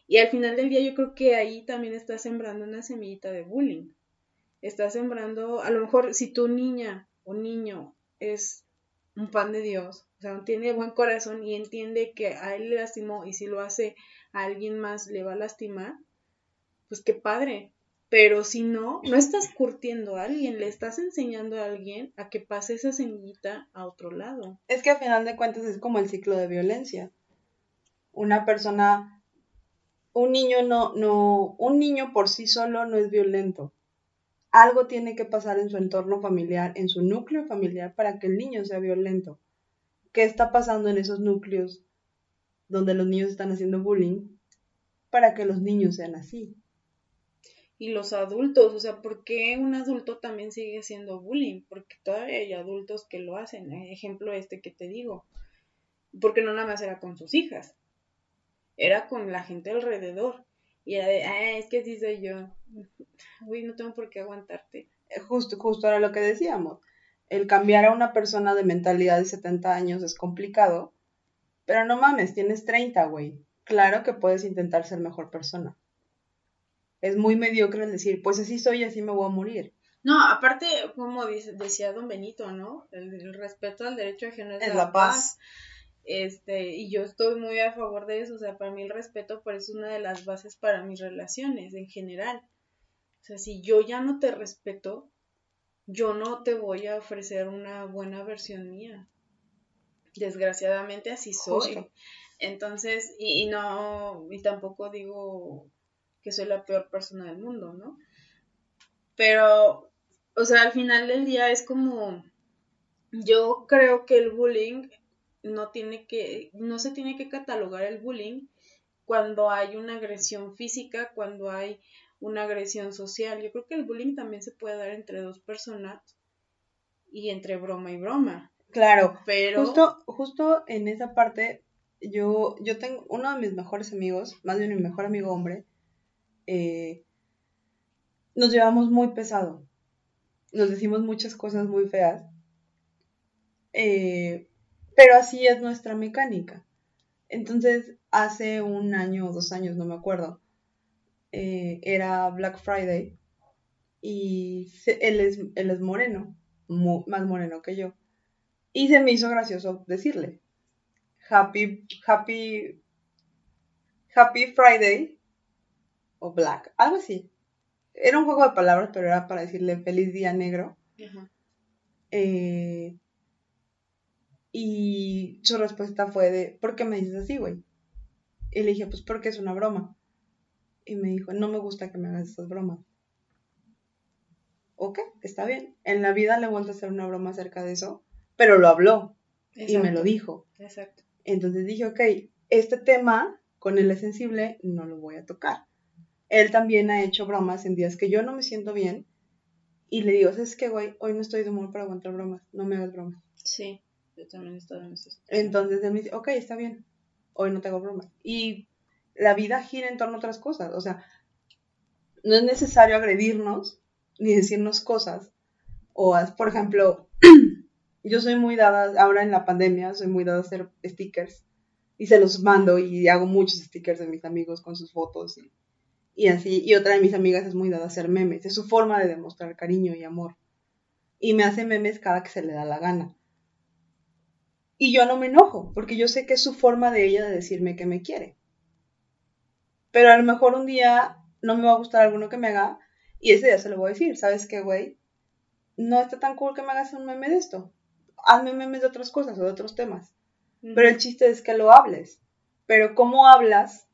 Y al final del día yo creo que ahí también está sembrando una semillita de bullying estás sembrando, a lo mejor si tu niña o niño es un pan de Dios, o sea, tiene buen corazón y entiende que a él le lastimó y si lo hace a alguien más le va a lastimar, pues qué padre. Pero si no, no estás curtiendo a alguien, le estás enseñando a alguien a que pase esa semillita a otro lado. Es que a final de cuentas es como el ciclo de violencia. Una persona, un niño no, no, un niño por sí solo no es violento algo tiene que pasar en su entorno familiar, en su núcleo familiar, para que el niño sea violento. ¿Qué está pasando en esos núcleos donde los niños están haciendo bullying para que los niños sean así? Y los adultos, o sea, ¿por qué un adulto también sigue haciendo bullying? Porque todavía hay adultos que lo hacen. Ejemplo este que te digo. Porque no nada más era con sus hijas, era con la gente alrededor. Y era de, ah, es que así soy yo. Uy, no tengo por qué aguantarte. Eh, justo, justo era lo que decíamos. El cambiar a una persona de mentalidad de 70 años es complicado. Pero no mames, tienes 30, güey. Claro que puedes intentar ser mejor persona. Es muy mediocre el decir, pues así soy, así me voy a morir. No, aparte, como dice, decía don Benito, ¿no? El, respeto al derecho ajeno es, Es la, la paz. paz. Este, y yo estoy muy a favor de eso, o sea, para mí el respeto pues, es una de las bases para mis relaciones en general. O sea, si yo ya no te respeto, yo no te voy a ofrecer una buena versión mía. Desgraciadamente así soy. Justo. Entonces, y, y no, y tampoco digo que soy la peor persona del mundo, ¿no? Pero, o sea, al final del día es como, yo creo que el bullying no tiene que, no se tiene que catalogar el bullying cuando hay una agresión física, cuando hay una agresión social. Yo creo que el bullying también se puede dar entre dos personas y entre broma y broma. Claro. Pero Justo, justo en esa parte, yo, yo tengo uno de mis mejores amigos, más bien mi mejor amigo hombre, eh, nos llevamos muy pesado. Nos decimos muchas cosas muy feas. Eh, pero así es nuestra mecánica. Entonces, hace un año o dos años, no me acuerdo, eh, era Black Friday y él, es, moreno, más moreno que yo. Y se me hizo gracioso decirle, Happy, Happy, Happy Friday o Black, algo así. Era un juego de palabras, pero era para decirle feliz día negro. Ajá. Eh, y su respuesta fue de, ¿por qué me dices así, güey? Y le dije, pues porque es una broma. Y me dijo, no me gusta que me hagas esas bromas. Ok, está bien. En la vida le he vuelto a hacer una broma acerca de eso, pero lo habló y me lo dijo. Exacto. Entonces dije, ok, este tema con él es sensible, no lo voy a tocar. Él también ha hecho bromas en días que yo no me siento bien y le digo, ¿sabes qué, güey? Hoy no estoy de humor para aguantar bromas, no me hagas bromas. Sí, yo también he estado en eso. Entonces él me dice, ok, está bien, hoy no te hago bromas. Y la vida gira en torno a otras cosas, o sea, no es necesario agredirnos ni decirnos cosas. O, por ejemplo, yo soy muy dada, ahora en la pandemia, soy muy dada a hacer stickers y se los mando y hago muchos stickers de mis amigos con sus fotos y, y así. Y otra de mis amigas es muy dada a hacer memes, es su forma de demostrar cariño y amor. Y me hace memes cada que se le da la gana. Y yo no me enojo, porque yo sé que es su forma de ella de decirme que me quiere. Pero a lo mejor un día no me va a gustar alguno que me haga y ese día se lo voy a decir, ¿sabes qué, güey? No está tan cool que me hagas un meme de esto. Hazme memes de otras cosas o de otros temas. Pero el chiste es que lo hables. Pero ¿cómo hablas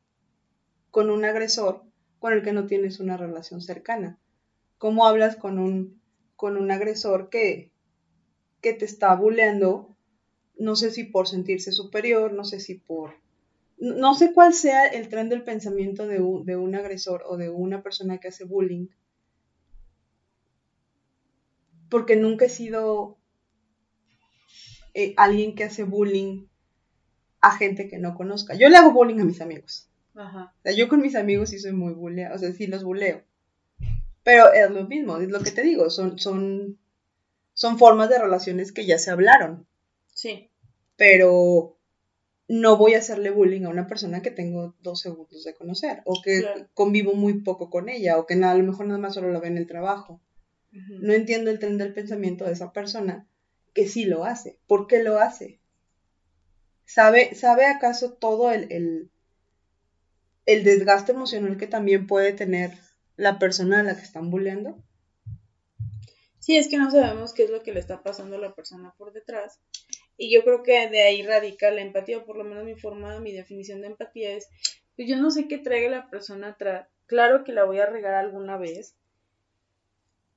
con un agresor con el que no tienes una relación cercana? ¿Cómo hablas con un, con un agresor que, que te está bulleando? No sé si por sentirse superior, no sé si por... No no sé cuál sea el tren del pensamiento de un, de un agresor o de una persona que hace bullying. Porque nunca he sido eh, alguien que hace bullying a gente que no conozca. Yo le hago bullying a mis amigos. Ajá. O sea, yo con mis amigos sí soy muy bulea, o sea, sí los buleo. Pero es lo mismo, es lo que te digo, son, son, son formas de relaciones que ya se hablaron. Sí. Pero no voy a hacerle bullying a una persona que tengo dos segundos de conocer, o que Claro. convivo muy poco con ella, o que nada, a lo mejor nada más solo la ve en el trabajo. No entiendo el tren del pensamiento de esa persona que sí lo hace. ¿Por qué lo hace? ¿Sabe, ¿sabe acaso todo el, el, el desgaste emocional que también puede tener la persona a la que están bulleando? Sí, es que no sabemos qué es lo que le está pasando a la persona por detrás. Y yo creo que de ahí radica la empatía, o por lo menos mi forma, mi definición de empatía es, pues yo no sé qué traiga la persona atrás. Claro que la voy a regar alguna vez,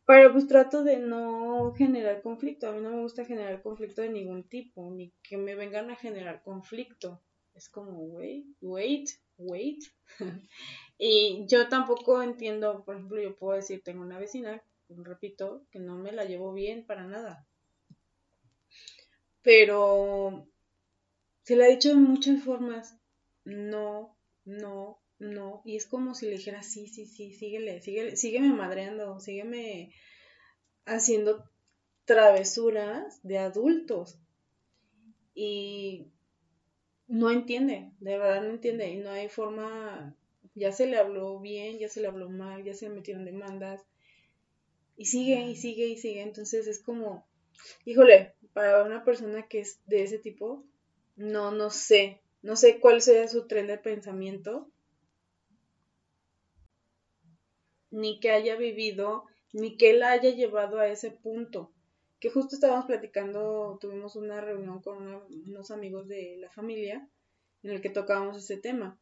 pero pues trato de no generar conflicto. A mí no me gusta generar conflicto de ningún tipo, ni que me vengan a generar conflicto. Es como, wait, wait, wait. y yo tampoco entiendo, por ejemplo, yo puedo decir, tengo una vecina, repito, que no me la llevo bien para nada. Pero se le ha dicho de muchas formas, no, no, no. Y es como si le dijera, sí, sí, sí, síguele, síguele, sígueme madreando, sígueme haciendo travesuras de adultos. Y no entiende, de verdad no entiende. Y no hay forma, ya se le habló bien, ya se le habló mal, ya se le metieron demandas. Y sigue, y sigue, y sigue. Entonces es como, híjole, para una persona que es de ese tipo, no, no sé. No sé cuál sea su tren de pensamiento. Ni que haya vivido, ni que él haya llevado a ese punto. Que justo estábamos platicando, tuvimos una reunión con unos amigos de la familia en el que tocábamos ese tema.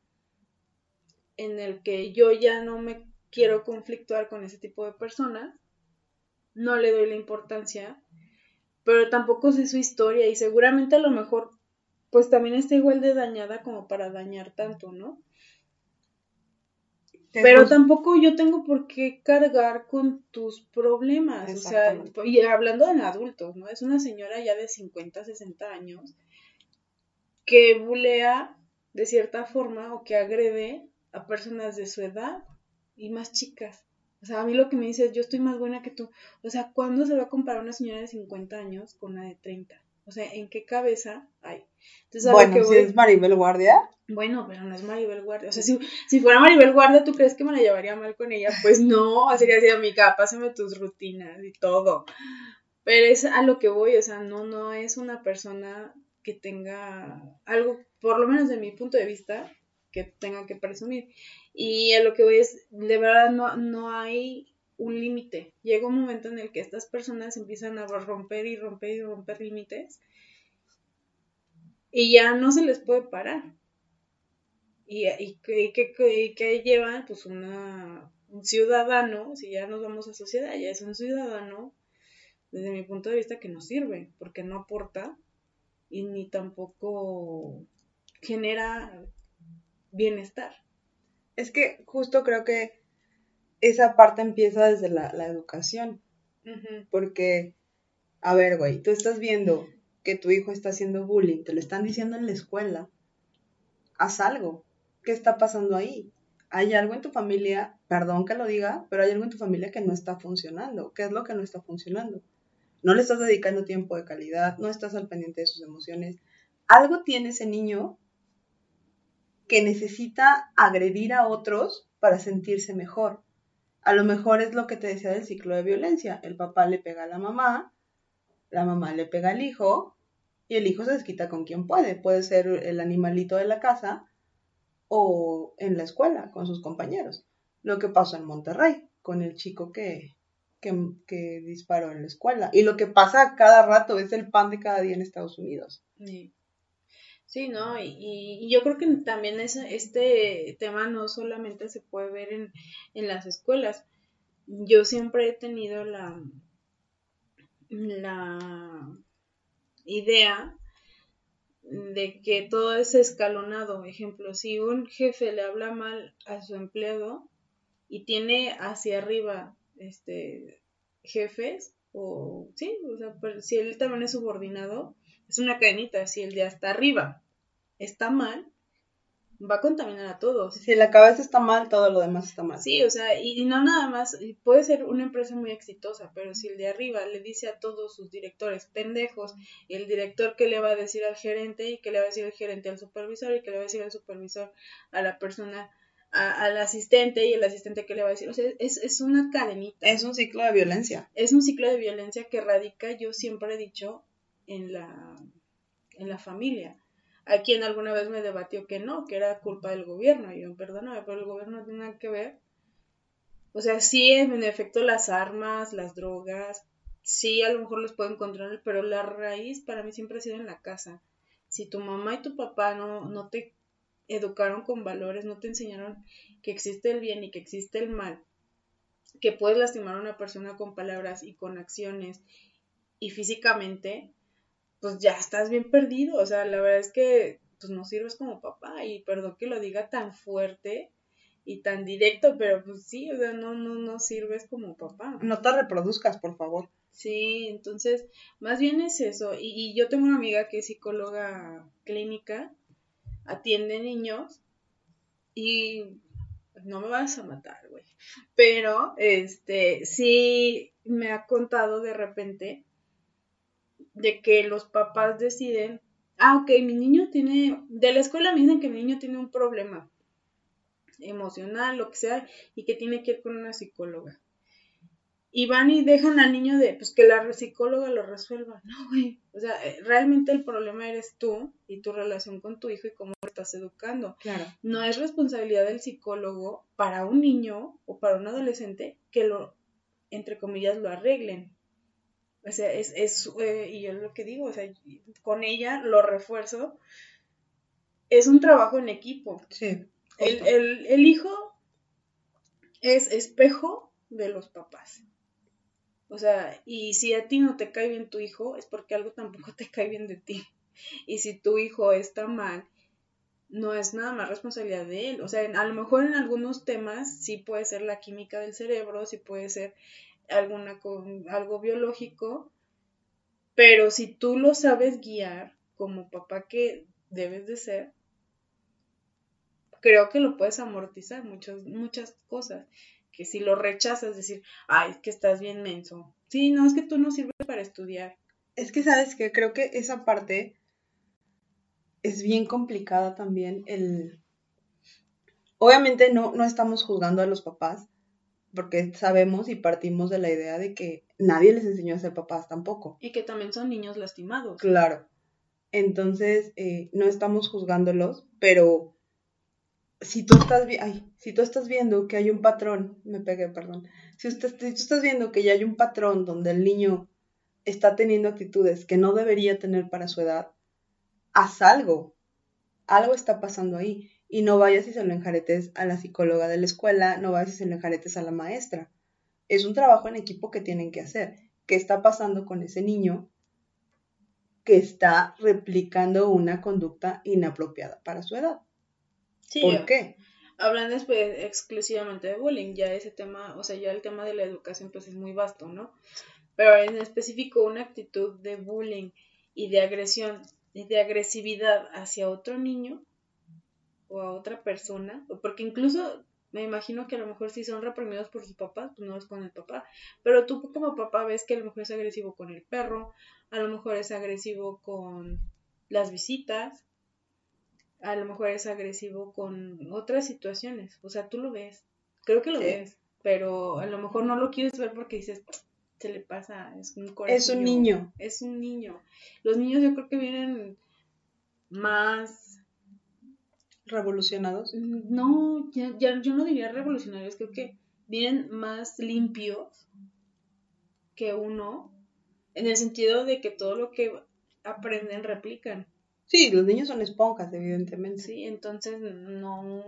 En el que yo ya no me quiero conflictuar con ese tipo de personas no le doy la importancia, pero tampoco sé su historia y seguramente a lo mejor pues también está igual de dañada como para dañar tanto, ¿no? Pero tampoco yo tengo por qué cargar con tus problemas, o sea, y hablando en adultos, ¿no? Es una señora ya de 50, 60 años que bulea de cierta forma o que agrede a personas de su edad y más chicas. O sea, a mí lo que me dice es, yo estoy más buena que tú. O sea, ¿cuándo se va a comparar una señora de 50 años con una de 30? O sea, ¿en qué cabeza hay? Entonces, bueno, si es Maribel Guardia. Bueno, pero no es Maribel Guardia. O sea, si, si, fuera Maribel Guardia, ¿tú crees que me la llevaría mal con ella? Pues no, sería así, amiga, pásame tus rutinas y todo. Pero es a lo que voy, o sea, no, no es una persona que tenga algo, por lo menos de mi punto de vista, que tenga que presumir. Y a lo que voy es, de verdad no, no hay un límite. Llega un momento en el que estas personas empiezan a romper y romper y romper límites y ya no se les puede parar. Y, y, que, llevan pues una, un ciudadano, si ya nos vamos a sociedad, ya es un ciudadano, desde mi punto de vista, que no sirve, porque no aporta y ni tampoco genera bienestar. Es que justo creo que esa parte empieza desde la, educación. Porque, a ver, güey, tú estás viendo que tu hijo está haciendo bullying, te lo están diciendo en la escuela. Haz algo. ¿Qué está pasando ahí? Hay algo en tu familia, perdón que lo diga, pero hay algo en tu familia que no está funcionando. ¿Qué es lo que no está funcionando? No le estás dedicando tiempo de calidad, no estás al pendiente de sus emociones. Algo tiene ese niño que necesita agredir a otros para sentirse mejor. A lo mejor es lo que te decía del ciclo de violencia. El papá le pega a la mamá, la mamá le pega al hijo y el hijo se desquita con quien puede. Puede ser el animalito de la casa o en la escuela con sus compañeros. Lo que pasó en Monterrey con el chico que, que, disparó en la escuela. Y lo que pasa cada rato es el pan de cada día en Estados Unidos. Sí. Sí, ¿no? Y, yo creo que también este tema no solamente se puede ver en, en las escuelas. Yo siempre he tenido la, la idea de que todo es escalonado. Ejemplo, si un jefe le habla mal a su empleado y tiene hacia arriba este jefes, o sí, o sea, si él también es subordinado, es una cadenita, si el de hasta arriba está mal, va a contaminar a todos. Si la cabeza está mal, todo lo demás está mal. Sí, o sea, y, no nada más, puede ser una empresa muy exitosa, pero si el de arriba le dice a todos sus directores pendejos, y el director que le va a decir al gerente, y que le va a decir el gerente al supervisor, y que le va a decir al supervisor a la persona, al asistente, y el asistente que le va a decir, o sea, es, es una cadenita. Es un ciclo de violencia. Es un ciclo de violencia que radica, yo siempre he dicho, en la, en la familia a quien alguna vez me debatió que no, que era culpa del gobierno. Y yo, perdóname, pero el gobierno no tiene nada que ver. O sea, sí, en efecto, las armas, las drogas, sí, a lo mejor los pueden controlar, pero la raíz para mí siempre ha sido en la casa. Si tu mamá y tu papá no, no te educaron con valores, no te enseñaron que existe el bien y que existe el mal, que puedes lastimar a una persona con palabras y con acciones y físicamente, pues ya estás bien perdido. O sea, la verdad es que pues no sirves como papá y perdón que lo diga tan fuerte y tan directo, pero pues sí, o sea, no, no, no sirves como papá. No te reproduzcas, por favor. Sí, entonces, más bien es eso. Y, y yo tengo una amiga que es psicóloga clínica, atiende niños y no me vas a matar, güey. Pero, este, sí me ha contado de repente de que los papás deciden, ah, ok, mi niño tiene, de la escuela me dicen que mi niño tiene un problema emocional, lo que sea, y que tiene que ir con una psicóloga. y van y dejan al niño de, pues que la psicóloga lo resuelva. No, güey. O sea, eh, realmente el problema eres tú y tu relación con tu hijo y cómo lo estás educando. Claro. No es responsabilidad del psicólogo para un niño o para un adolescente que lo, entre comillas, lo arreglen. O sea, es, es eh, y yo lo que digo, o sea, con ella lo refuerzo, es un trabajo en equipo. Sí. El, el, el hijo es espejo de los papás. O sea, y si a ti no te cae bien tu hijo, es porque algo tampoco te cae bien de ti. Y si tu hijo está mal, no es nada más responsabilidad de él. O sea, a lo mejor en algunos temas sí puede ser la química del cerebro, sí puede ser alguna algo biológico, pero si tú lo sabes guiar como papá que debes de ser, creo que lo puedes amortizar muchas muchas cosas que si lo rechazas, decir, ay, es que estás bien menso. Sí, no, es que tú no sirves para estudiar. Es que sabes que creo que esa parte es bien complicada también. El... Obviamente no, no estamos juzgando a los papás, porque sabemos y partimos de la idea de que nadie les enseñó a ser papás tampoco. Y que también son niños lastimados. Claro. Entonces, eh, no estamos juzgándolos, pero si tú estás ay, si tú estás viendo que hay un patrón, me pegué, perdón. Si, usted, si tú estás viendo que ya hay un patrón donde el niño está teniendo actitudes que no debería tener para su edad, haz algo. Algo está pasando ahí. Y no vayas y se lo enjaretes a la psicóloga de la escuela, no vayas y se lo enjaretes a la maestra. Es un trabajo en equipo que tienen que hacer. ¿Qué está pasando con ese niño que está replicando una conducta inapropiada para su edad? ¿Por qué? Hablando después exclusivamente de bullying, ya ese tema, o sea, ya el tema de la educación pues es muy vasto, ¿no? Pero en específico una actitud de bullying y de agresión y de agresividad hacia otro niño o a otra persona, porque incluso me imagino que a lo mejor si son reprimidos por sus papás, pues no es con el papá, pero tú como papá ves que a lo mejor es agresivo con el perro, a lo mejor es agresivo con las visitas, a lo mejor es agresivo con otras situaciones. O sea, tú lo ves. Creo que lo ves. Pero a lo mejor no lo quieres ver porque dices, se le pasa, es un corazón. Es un niño. Es un niño. Los niños yo creo que vienen más revolucionados. No, ya, ya, yo no diría revolucionarios, creo que vienen más limpios que uno, en el sentido de que todo lo que aprenden replican. Sí, los niños son esponjas, evidentemente. Sí, entonces no,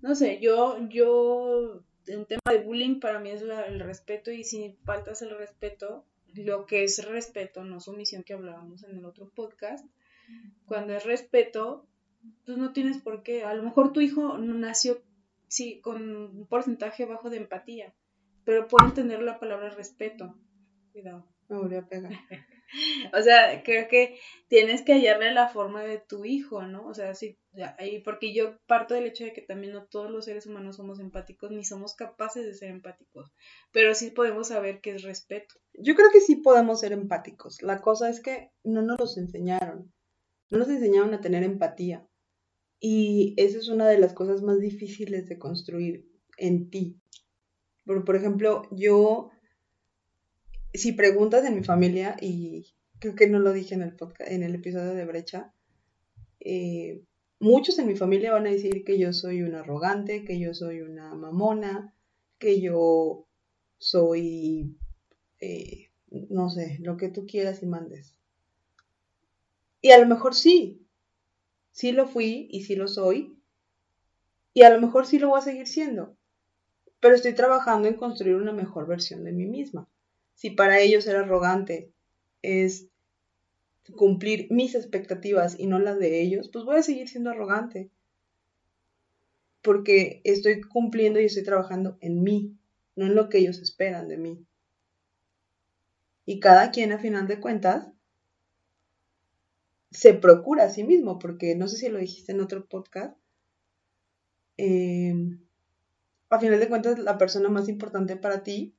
no sé, yo, yo, en tema de bullying para mí es el respeto y si faltas el respeto, lo que es respeto, no sumisión que hablábamos en el otro podcast, cuando es respeto, pues no tienes por qué, a lo mejor tu hijo nació, sí, con un porcentaje bajo de empatía, pero puede entender la palabra respeto. Cuidado. Me volví a pegar. o sea, creo que tienes que hallarle la forma de tu hijo, ¿no? O sea, sí, porque yo parto del hecho de que también no todos los seres humanos somos empáticos ni somos capaces de ser empáticos, pero sí podemos saber qué es respeto. Yo creo que sí podemos ser empáticos. La cosa es que no nos los enseñaron. No nos enseñaron a tener empatía. Y esa es una de las cosas más difíciles de construir en ti. Por, por ejemplo, yo si preguntas en mi familia, y creo que no lo dije en el, podcast, en el episodio de Brecha, eh, muchos en mi familia van a decir que yo soy un arrogante, que yo soy una mamona, que yo soy, eh, no sé, lo que tú quieras y mandes. Y a lo mejor sí, sí lo fui y sí lo soy, y a lo mejor sí lo voy a seguir siendo, pero estoy trabajando en construir una mejor versión de mí misma si para ellos ser arrogante es cumplir mis expectativas y no las de ellos, pues voy a seguir siendo arrogante. Porque estoy cumpliendo y estoy trabajando en mí, no en lo que ellos esperan de mí. Y cada quien, a final de cuentas, se procura a sí mismo, porque no sé si lo dijiste en otro podcast. Eh, a final de cuentas, la persona más importante para ti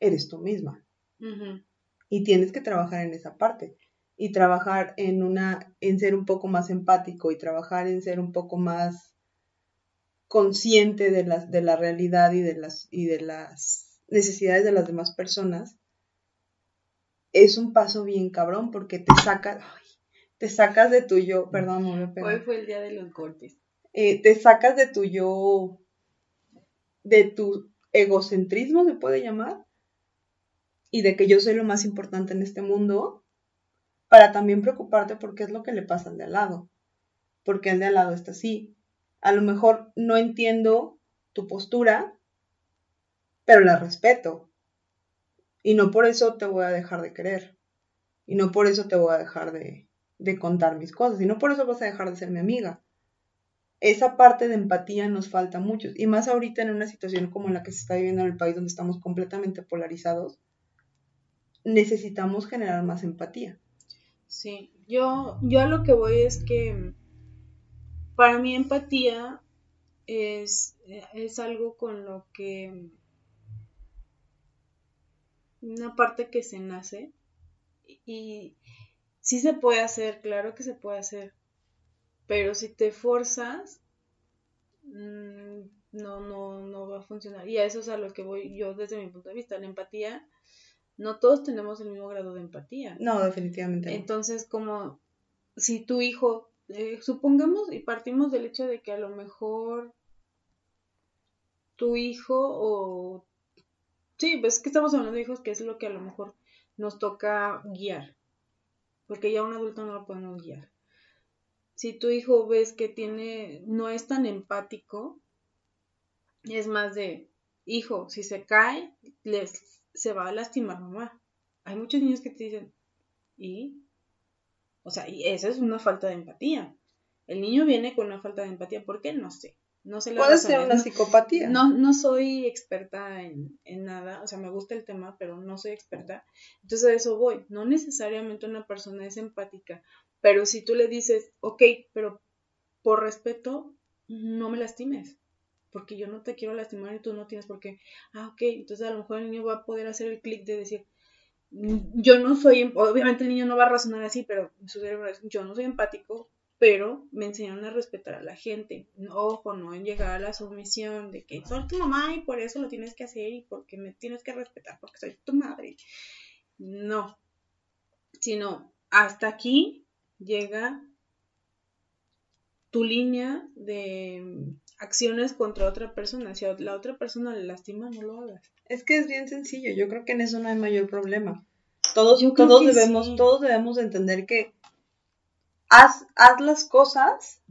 eres tú misma. Y tienes que trabajar en esa parte. Y trabajar en una, en ser un poco más empático y trabajar en ser un poco más consciente de, las, de la realidad y de las, y de las necesidades de las demás personas, es un paso bien cabrón porque te sacas, te sacas de tu yo, perdón, no me Hoy fue el día de los golpes. Eh, te sacas de tu yo, de tu egocentrismo, se puede llamar, y de que yo soy lo más importante en este mundo, para también preocuparte por qué es lo que le pasa al de al lado, porque el de al lado está así. A lo mejor no entiendo tu postura, pero la respeto. Y no por eso te voy a dejar de querer. Y no por eso te voy a dejar de, de contar mis cosas. Y no por eso vas a dejar de ser mi amiga. Esa parte de empatía nos falta mucho. Y más ahorita en una situación como la que se está viviendo en el país donde estamos completamente polarizados, necesitamos generar más empatía. Sí, yo, yo a lo que voy es que para mí empatía es, es algo con lo que una parte que se nace y sí se puede hacer, claro que se puede hacer, pero si te forzas, mm, no, no, no va a funcionar. Y a eso es a lo que voy yo desde mi punto de vista. La empatía, no todos tenemos el mismo grado de empatía. No, definitivamente. Entonces, como si tu hijo, eh, supongamos y partimos del hecho de que a lo mejor tu hijo o... Sí, pues que estamos hablando de hijos, que es lo que a lo mejor nos toca guiar, porque ya un adulto no lo podemos guiar. Si tu hijo ves que tiene, no es tan empático, es más de, hijo, si se cae, les, se va a lastimar mamá. Hay muchos niños que te dicen, ¿y? O sea, y esa es una falta de empatía. El niño viene con una falta de empatía, ¿por qué? No sé. No sé Puede ser una psicopatía. No, no soy experta en, en, nada, o sea, me gusta el tema, pero no soy experta. Entonces a eso voy. No necesariamente una persona es empática, pero si tú le dices, ok, pero por respeto, no me lastimes, porque yo no te quiero lastimar y tú no tienes por qué. Ah, ok, entonces a lo mejor el niño va a poder hacer el clic de decir, yo no soy, obviamente el niño no va a razonar así, pero su cerebro es, yo no soy empático, pero me enseñaron a respetar a la gente. Ojo, no en llegar a la sumisión de que soy tu mamá y por eso lo tienes que hacer y porque me tienes que respetar porque soy tu madre. No, sino hasta aquí llega tu línea de acciones contra otra persona. Si a la otra persona le lastima, no lo hagas. Es que es bien sencillo. Yo creo que en eso no hay mayor problema. Todos, todos debemos, todos debemos entender que haz, las cosas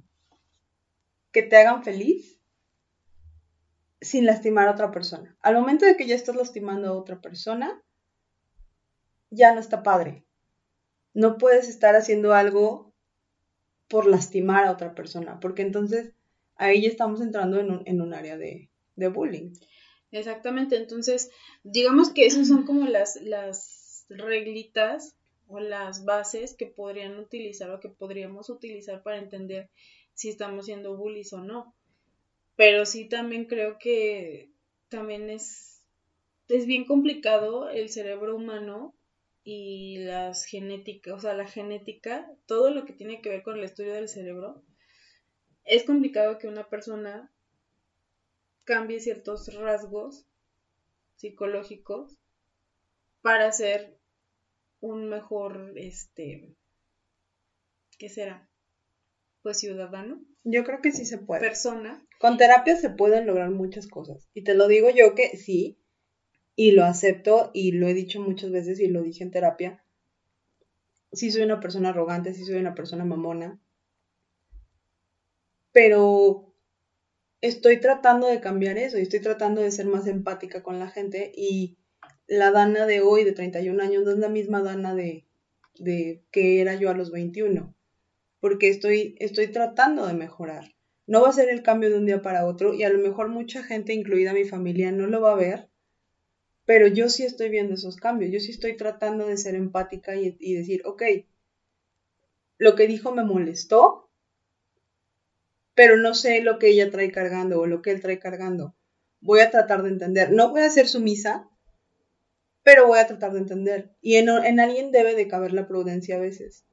que te hagan feliz sin lastimar a otra persona. Al momento de que ya estás lastimando a otra persona, ya no está padre. No puedes estar haciendo algo por lastimar a otra persona, porque entonces ahí ya estamos entrando en un, área de, de, bullying. Exactamente, entonces digamos que esas son como las, las reglitas o las bases que podrían utilizar o que podríamos utilizar para entender si estamos siendo bullies o no. Pero sí también creo que también es, es bien complicado el cerebro humano y las genéticas, o sea, la genética, todo lo que tiene que ver con el estudio del cerebro, es complicado que una persona cambie ciertos rasgos psicológicos para ser un mejor, este, ¿qué será? Pues ciudadano. Yo creo que sí se puede. Persona. Con terapia se pueden lograr muchas cosas. Y te lo digo yo que sí, y lo acepto, y lo he dicho muchas veces y lo dije en terapia. Sí soy una persona arrogante, sí soy una persona mamona. Pero estoy tratando de cambiar eso y estoy tratando de ser más empática con la gente y la Dana de hoy, de 31 años, no es la misma Dana de, de que era yo a los 21, porque estoy, estoy tratando de mejorar. No va a ser el cambio de un día para otro y a lo mejor mucha gente, incluida mi familia, no lo va a ver, pero yo sí estoy viendo esos cambios, yo sí estoy tratando de ser empática y, y decir, ok, lo que dijo me molestó, pero no sé lo que ella trae cargando o lo que él trae cargando. Voy a tratar de entender. No voy a ser sumisa, pero voy a tratar de entender. Y en, en, alguien debe de caber la prudencia a veces.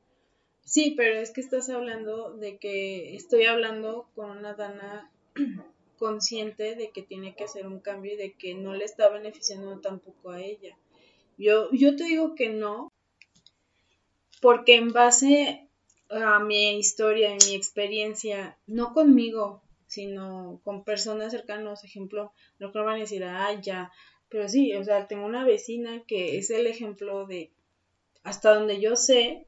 Sí, pero es que estás hablando de que estoy hablando con una Dana consciente de que tiene que hacer un cambio y de que no le está beneficiando tampoco a ella. Yo, yo te digo que no, porque en base a mi historia y mi experiencia, no conmigo, sino con personas cercanas, ejemplo, no creo van a decir, ah, ya, pero sí, o sea, tengo una vecina que es el ejemplo de, hasta donde yo sé,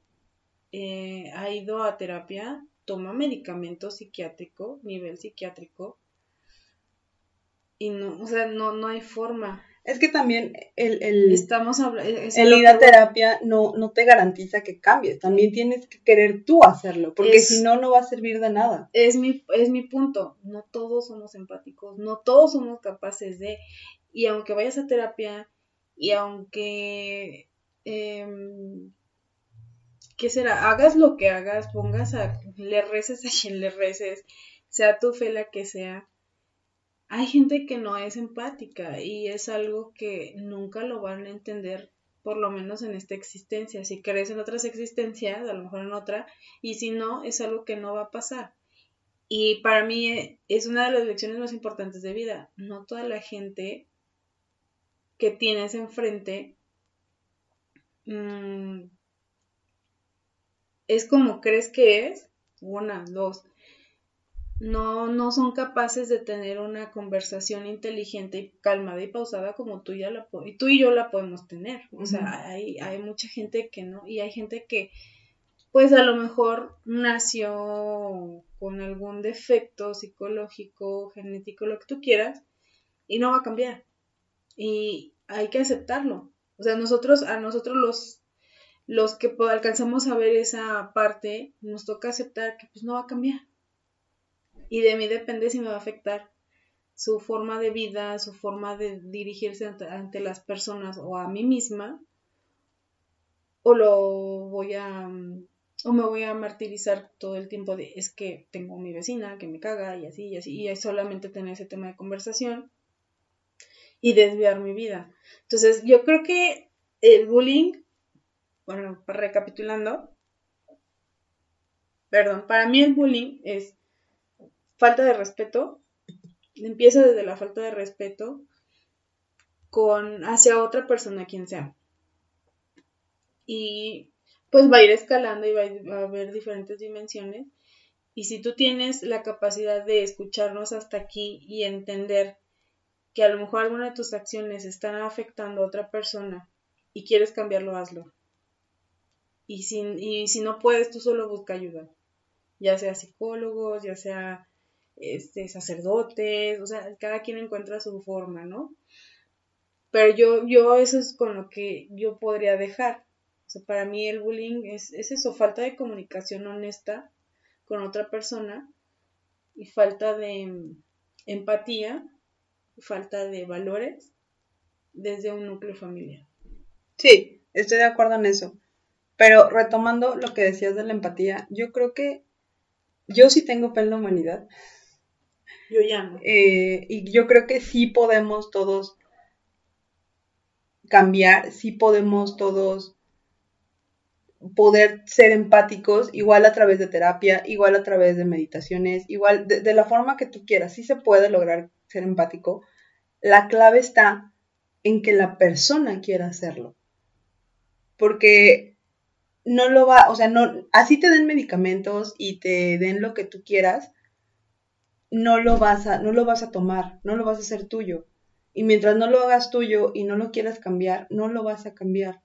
eh, ha ido a terapia, toma medicamento psiquiátrico, nivel psiquiátrico, y no, o sea, no, no hay forma. Es que también el, el, Estamos el ir a terapia no, no te garantiza que cambies, también tienes que querer tú hacerlo, porque si no, no va a servir de nada. Es mi, es mi punto, no todos somos empáticos, no todos somos capaces de, y aunque vayas a terapia, y aunque, eh, ¿qué será? Hagas lo que hagas, pongas a, le reces a quien le reces, sea tu fe la que sea, hay gente que no es empática y es algo que nunca lo van a entender, por lo menos en esta existencia. Si crees en otras existencias, a lo mejor en otra, y si no, es algo que no va a pasar. Y para mí eh, es una de las lecciones más importantes de vida. No toda la gente que tienes enfrente mm, es como crees que es. Una, dos no, no son capaces de tener una conversación inteligente y calmada y pausada como tú, ya la, y tú y yo la podemos tener. O sea, hay, hay mucha gente que no, y hay gente que pues a lo mejor nació con algún defecto psicológico, genético, lo que tú quieras, y no va a cambiar. Y hay que aceptarlo. O sea, nosotros, a nosotros los, los que alcanzamos a ver esa parte, nos toca aceptar que pues no va a cambiar y de mí depende si me va a afectar su forma de vida, su forma de dirigirse ante, las personas o a mí misma, o lo voy a, o me voy a martirizar todo el tiempo de, es que tengo mi vecina que me caga y así y así, y solamente tener ese tema de conversación y desviar mi vida. Entonces, yo creo que el bullying, bueno, recapitulando, perdón, para mí el bullying es falta de respeto, empieza desde la falta de respeto con hacia otra persona quien sea. Y pues va a ir escalando y va a, haber diferentes dimensiones. Y si tú tienes la capacidad de escucharnos hasta aquí y entender que a lo mejor alguna de tus acciones están afectando a otra persona y quieres cambiarlo, hazlo. Y si, y si no puedes, tú solo busca ayuda. Ya sea psicólogos, ya sea este, sacerdotes, o sea, cada quien encuentra su forma, ¿no? Pero yo, yo eso es con lo que yo podría dejar. O sea, para mí el bullying es, es eso, falta de comunicación honesta con otra persona y falta de empatía, falta de valores desde un núcleo familiar. Sí, estoy de acuerdo en eso. Pero retomando lo que decías de la empatía, yo creo que yo sí tengo fe en la humanidad. Yo ya no. Eh, y yo creo que sí podemos todos cambiar, sí podemos todos poder ser empáticos, igual a través de terapia, igual a través de meditaciones, igual de, de la forma que tú quieras, sí se puede lograr ser empático. La clave está en que la persona quiera hacerlo. Porque no lo va, o sea, no, así te den medicamentos y te den lo que tú quieras, no lo vas a, no lo vas a tomar, no lo vas a hacer tuyo. Y mientras no lo hagas tuyo y no lo quieras cambiar, no lo vas a cambiar.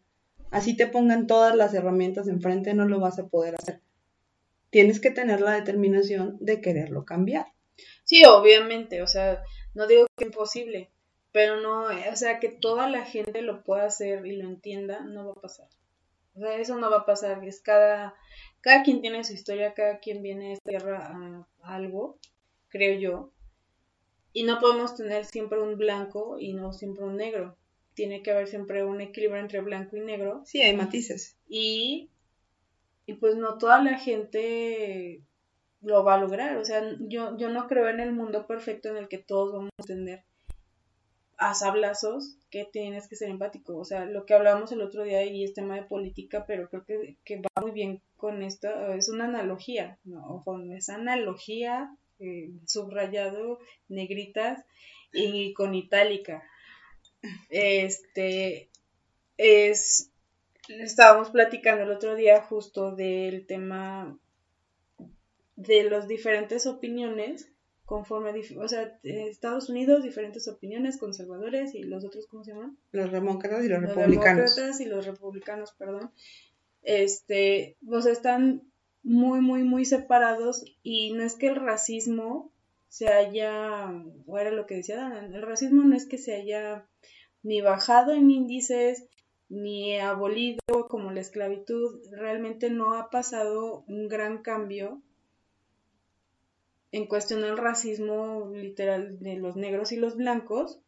Así te pongan todas las herramientas enfrente, no lo vas a poder hacer. Tienes que tener la determinación de quererlo cambiar. Sí, obviamente, o sea, no digo que es imposible, pero no, o sea, que toda la gente lo pueda hacer y lo entienda, no va a pasar. O sea, eso no va a pasar, es cada, cada quien tiene su historia, cada quien viene a esta tierra a algo creo yo. Y no podemos tener siempre un blanco y no siempre un negro. Tiene que haber siempre un equilibrio entre blanco y negro. Sí, hay matices. Y, y pues no toda la gente lo va a lograr. O sea, yo, yo no creo en el mundo perfecto en el que todos vamos a tener a sablazos que tienes que ser empático. O sea, lo que hablábamos el otro día y es tema de política, pero creo que, que va muy bien con esto. Es una analogía, ¿no? Con esa analogía eh, subrayado, negritas y con itálica. Este es estábamos platicando el otro día justo del tema de las diferentes opiniones conforme, o sea, Estados Unidos, diferentes opiniones, conservadores y los otros, ¿cómo se llaman? Los demócratas y los, republicanos. Los demócratas y los republicanos, perdón. Este, o sea, están muy, muy, muy separados y no es que el racismo se haya, o era lo que decía el racismo no es que se haya ni bajado en índices, ni abolido como la esclavitud, realmente no ha pasado un gran cambio en cuestión del racismo literal de los negros y los blancos,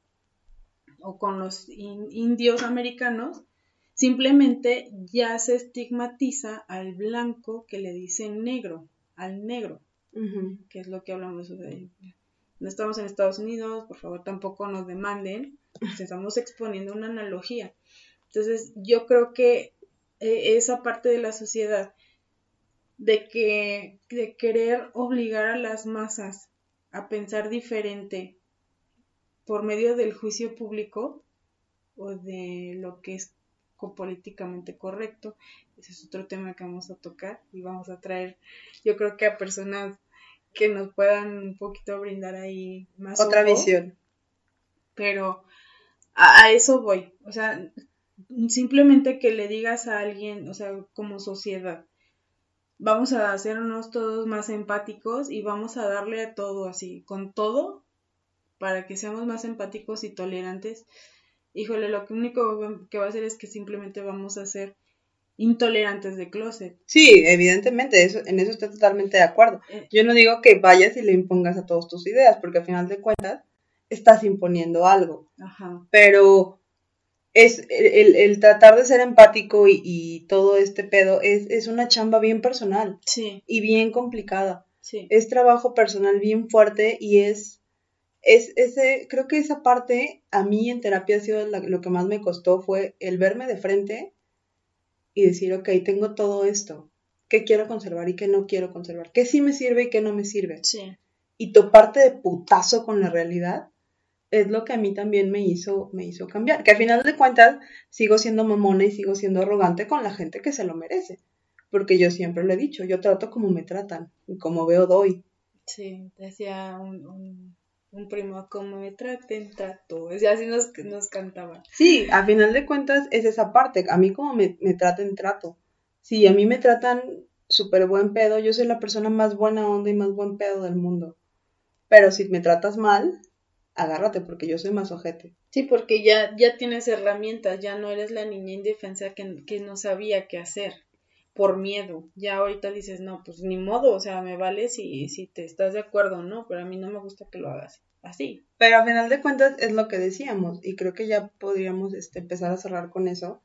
o con los indios americanos, simplemente ya se estigmatiza al blanco que le dicen negro, al negro, que es lo que hablamos de no estamos en Estados Unidos, por favor tampoco nos demanden, estamos exponiendo una analogía. Entonces yo creo que eh, esa parte de la sociedad de que de querer obligar a las masas a pensar diferente por medio del juicio público o de lo que es políticamente correcto. Ese es otro tema que vamos a tocar y vamos a traer, yo creo que a personas que nos puedan un poquito brindar ahí más. Otra visión. Pero a, eso voy. O sea, simplemente que le digas a alguien, o sea, como sociedad, vamos a hacernos todos más empáticos y vamos a darle a todo así, con todo, para que seamos más empáticos y tolerantes. Híjole, lo único que va a hacer es que simplemente vamos a ser intolerantes de closet. Sí, evidentemente, eso, en eso estoy totalmente de acuerdo. Eh. Yo no digo que vayas y le impongas a todos tus ideas, porque al final de cuentas estás imponiendo algo. Ajá. Pero es el, tratar de ser empático y, todo este pedo es, es, una chamba bien personal sí. y bien complicada. Sí. Es trabajo personal bien fuerte y es, es ese, creo que esa parte a mí en terapia ha sido lo que más me costó fue el verme de frente y decir, ok, tengo todo esto, ¿qué quiero conservar y qué no quiero conservar? ¿Qué sí me sirve y qué no me sirve? Sí. Y toparte de putazo con la realidad es lo que a mí también me hizo, me hizo cambiar. Que al final de cuentas sigo siendo mamona y sigo siendo arrogante con la gente que se lo merece. Porque yo siempre lo he dicho, yo trato como me tratan y como veo doy. Sí, decía un, un primo, como me traten, trato. Y así nos, nos cantaba. Sí, a final de cuentas es esa parte. A mí como me, me traten, trato. Si a mí me tratan súper buen pedo, yo soy la persona más buena onda y más buen pedo del mundo. Pero si me tratas mal, agárrate porque yo soy más ojete. Sí, porque ya, ya tienes herramientas, ya no eres la niña indefensa que, que no sabía qué hacer por miedo. Ya ahorita dices, no, pues ni modo, o sea, me vale si, si te estás de acuerdo no, pero a mí no me gusta que lo hagas así. Pero a final de cuentas es lo que decíamos, y creo que ya podríamos este, empezar a cerrar con eso.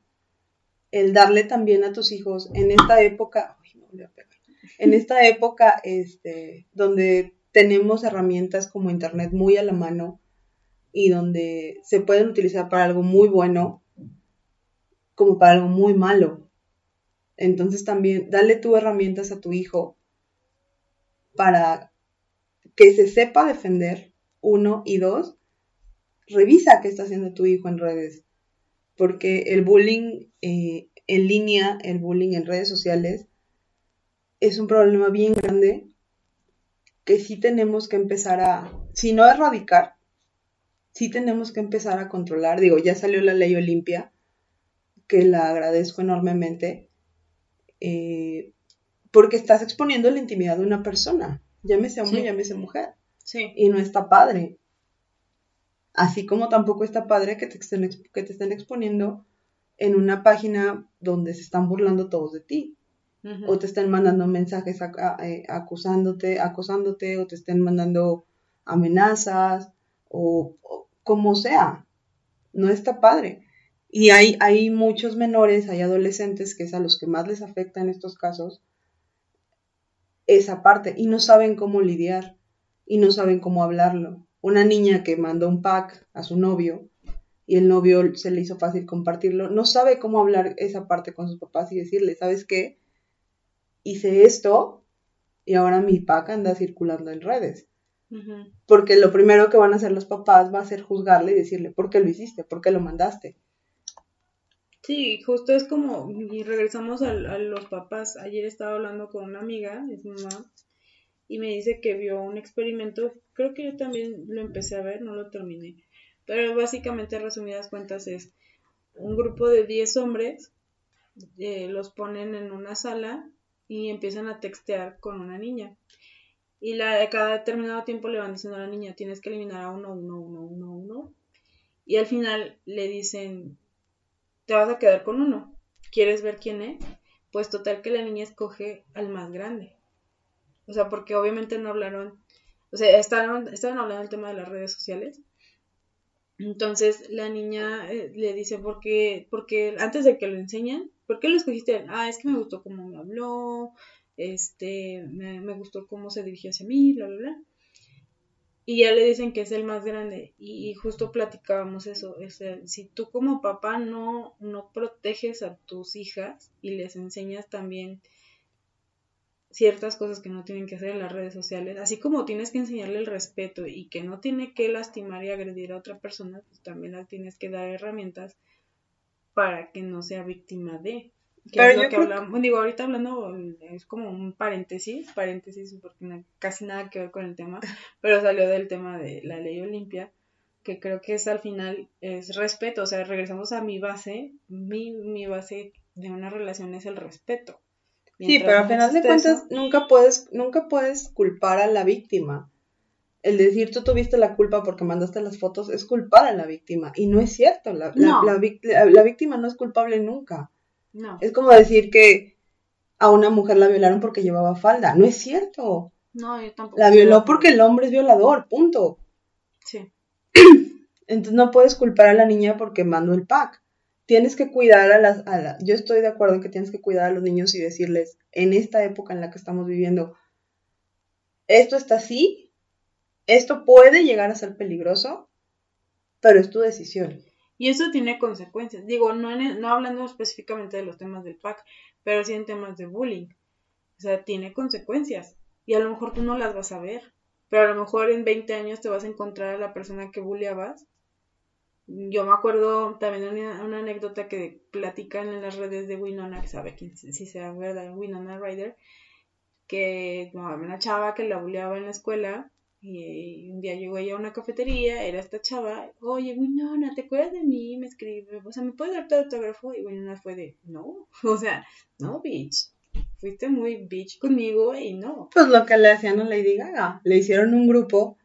El darle también a tus hijos en esta época, uy, en esta época este, donde tenemos herramientas como internet muy a la mano y donde se pueden utilizar para algo muy bueno como para algo muy malo. Entonces también dale tú herramientas a tu hijo para que se sepa defender, uno, y dos, revisa qué está haciendo tu hijo en redes. Porque el bullying eh, en línea, el bullying en redes sociales, es un problema bien grande que sí tenemos que empezar a, si no erradicar, sí tenemos que empezar a controlar. Digo, ya salió la ley Olimpia, que la agradezco enormemente, eh, porque estás exponiendo la intimidad de una persona, llámese hombre, llámese mujer. Sí. Y no está padre. Así como tampoco está padre que te, estén, que te estén exponiendo en una página donde se están burlando todos de ti. O te estén mandando mensajes eh, acusándote, acosándote, o te estén mandando amenazas, o como sea. No está padre. Y hay, hay muchos menores, hay adolescentes que es a los que más les afecta en estos casos esa parte y no saben cómo lidiar y no saben cómo hablarlo. Una niña que mandó un pack a su novio y el novio se le hizo fácil compartirlo, no sabe cómo hablar esa parte con sus papás y decirle, ¿sabes qué? Hice esto y ahora mi pack anda circulando en redes. Porque lo primero que van a hacer los papás va a ser juzgarle y decirle, ¿por qué lo hiciste? ¿Por qué lo mandaste? Sí, justo es como, y regresamos a, los papás. Ayer estaba hablando con una amiga, es mamá, y me dice que vio un experimento, creo que yo también lo empecé a ver, no lo terminé, pero básicamente, resumidas cuentas, es un grupo de 10 hombres, eh, los ponen en una sala y empiezan a textear con una niña. Y la, cada determinado tiempo le van diciendo a la niña, tienes que eliminar a uno, uno, uno, uno, uno. Y al final le dicen, te vas a quedar con uno. ¿Quieres ver quién es? Pues total que la niña escoge al más grande. O sea, porque obviamente no hablaron, o sea, estaban, estaban hablando del tema de las redes sociales. Entonces la niña eh, le dice, ¿por qué? Porque antes de que lo enseñan, ¿por qué lo escogiste? Ah, es que me gustó cómo me habló, este, me, me gustó cómo se dirigió hacia mí, bla, bla, bla. Y ya le dicen que es el más grande. Y, justo platicábamos eso. O sea, si tú como papá no, no proteges a tus hijas y les enseñas también ciertas cosas que no tienen que hacer en las redes sociales, así como tienes que enseñarle el respeto y que no tiene que lastimar y agredir a otra persona, pues también le tienes que dar herramientas para que no sea víctima de. Que Pero es lo yo que digo, ahorita hablando, es como un paréntesis, paréntesis porque no- casi nada que ver con el tema, pero salió del tema de la ley Olimpia, que creo que es al final, es respeto, o sea, regresamos a mi base, mi, mi base de una relación es el respeto. Sí, pero al final de cuentas eso- nunca puedes, nunca puedes culpar a la víctima. El decir tú tuviste la culpa porque mandaste las fotos es culpar a la víctima. Y no es cierto. La, la- No. la vic- la- la víctima no es culpable nunca. No, Es como decir que a una mujer la violaron porque llevaba falda. No es cierto. no, yo tampoco. La violó porque el hombre es violador. Punto. Sí, Entonces no puedes culpar a la niña porque mandó el pack. Tienes que cuidar a las... A la- yo estoy de acuerdo en que tienes que cuidar a los niños y decirles, en esta época en la que estamos viviendo, esto está así, esto puede llegar a ser peligroso, pero es tu decisión. Y eso tiene consecuencias. Digo, no, en no hablando específicamente de los temas del PAC, pero sí en temas de bullying. O sea, tiene consecuencias. Y a lo mejor tú no las vas a ver. Pero a lo mejor en 20 años te vas a encontrar a la persona que bulleabas. Yo me acuerdo también una, una anécdota que platican en las redes de Winona, que sabe quién si sea verdad, Winona Ryder, que no, una chava que la bulleaba en la escuela y un día llegó ella a una cafetería, era esta chava, oye, Winona, ¿te acuerdas de mí? Me escribe, o sea, ¿me puedes dar tu autógrafo? Y Winona fue de, no, o sea, no, bitch, fuiste muy bitch conmigo y no. Pues lo que le hacían a Lady Gaga, le hicieron un grupo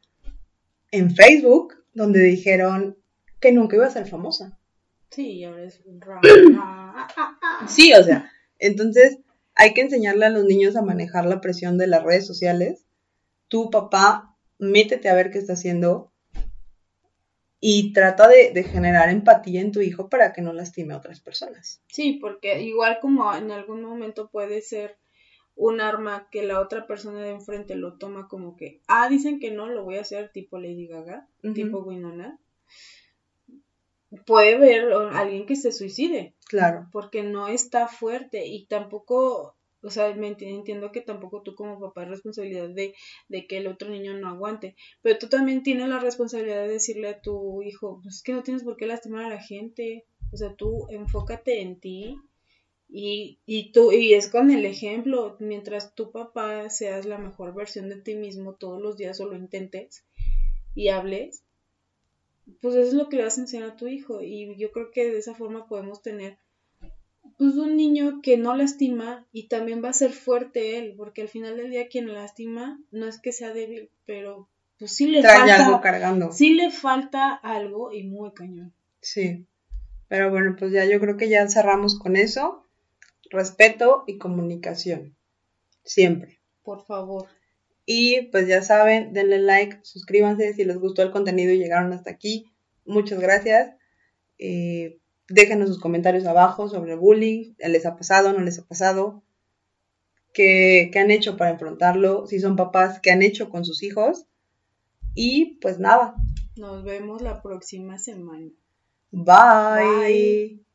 en Facebook donde dijeron que nunca iba a ser famosa. Sí, y ahora es ah, ah, ah. Sí, o sea, entonces hay que enseñarle a los niños a manejar la presión de las redes sociales. Tu papá, métete a ver qué está haciendo y trata de, de generar empatía en tu hijo para que no lastime a otras personas. Sí, porque igual como en algún momento puede ser un arma que la otra persona de enfrente lo toma como que, ah, dicen que no, lo voy a hacer tipo Lady Gaga, tipo Winona. Puede ver a alguien que se suicide, Claro, porque no está fuerte y tampoco, o sea, me enti- entiendo que tampoco tú como papá es responsabilidad de, de que el otro niño no aguante, pero tú también tienes la responsabilidad de decirle a tu hijo, pues es que no tienes por qué lastimar a la gente, o sea, tú enfócate en ti y, y tú, y es con el ejemplo, mientras tu papá seas la mejor versión de ti mismo todos los días o lo intentes y hables, pues eso es lo que le vas a enseñar a tu hijo y yo creo que de esa forma podemos tener pues un niño que no lastima y también va a ser fuerte él, porque al final del día quien lastima no es que sea débil, pero pues sí le trae falta algo cargando. sí le falta algo y muy cañón. Sí, pero bueno, pues ya yo creo que ya cerramos con eso. Respeto y comunicación, siempre. Por favor. Y pues ya saben, denle like, suscríbanse si les gustó el contenido y llegaron hasta aquí. Muchas gracias. Eh, déjenos sus comentarios abajo sobre el bullying. ¿Les ha pasado? ¿No les ha pasado? ¿Qué, qué han hecho para enfrentarlo? Si son papás, ¿qué han hecho con sus hijos? Y pues nada. Nos vemos la próxima semana. Bye. Bye.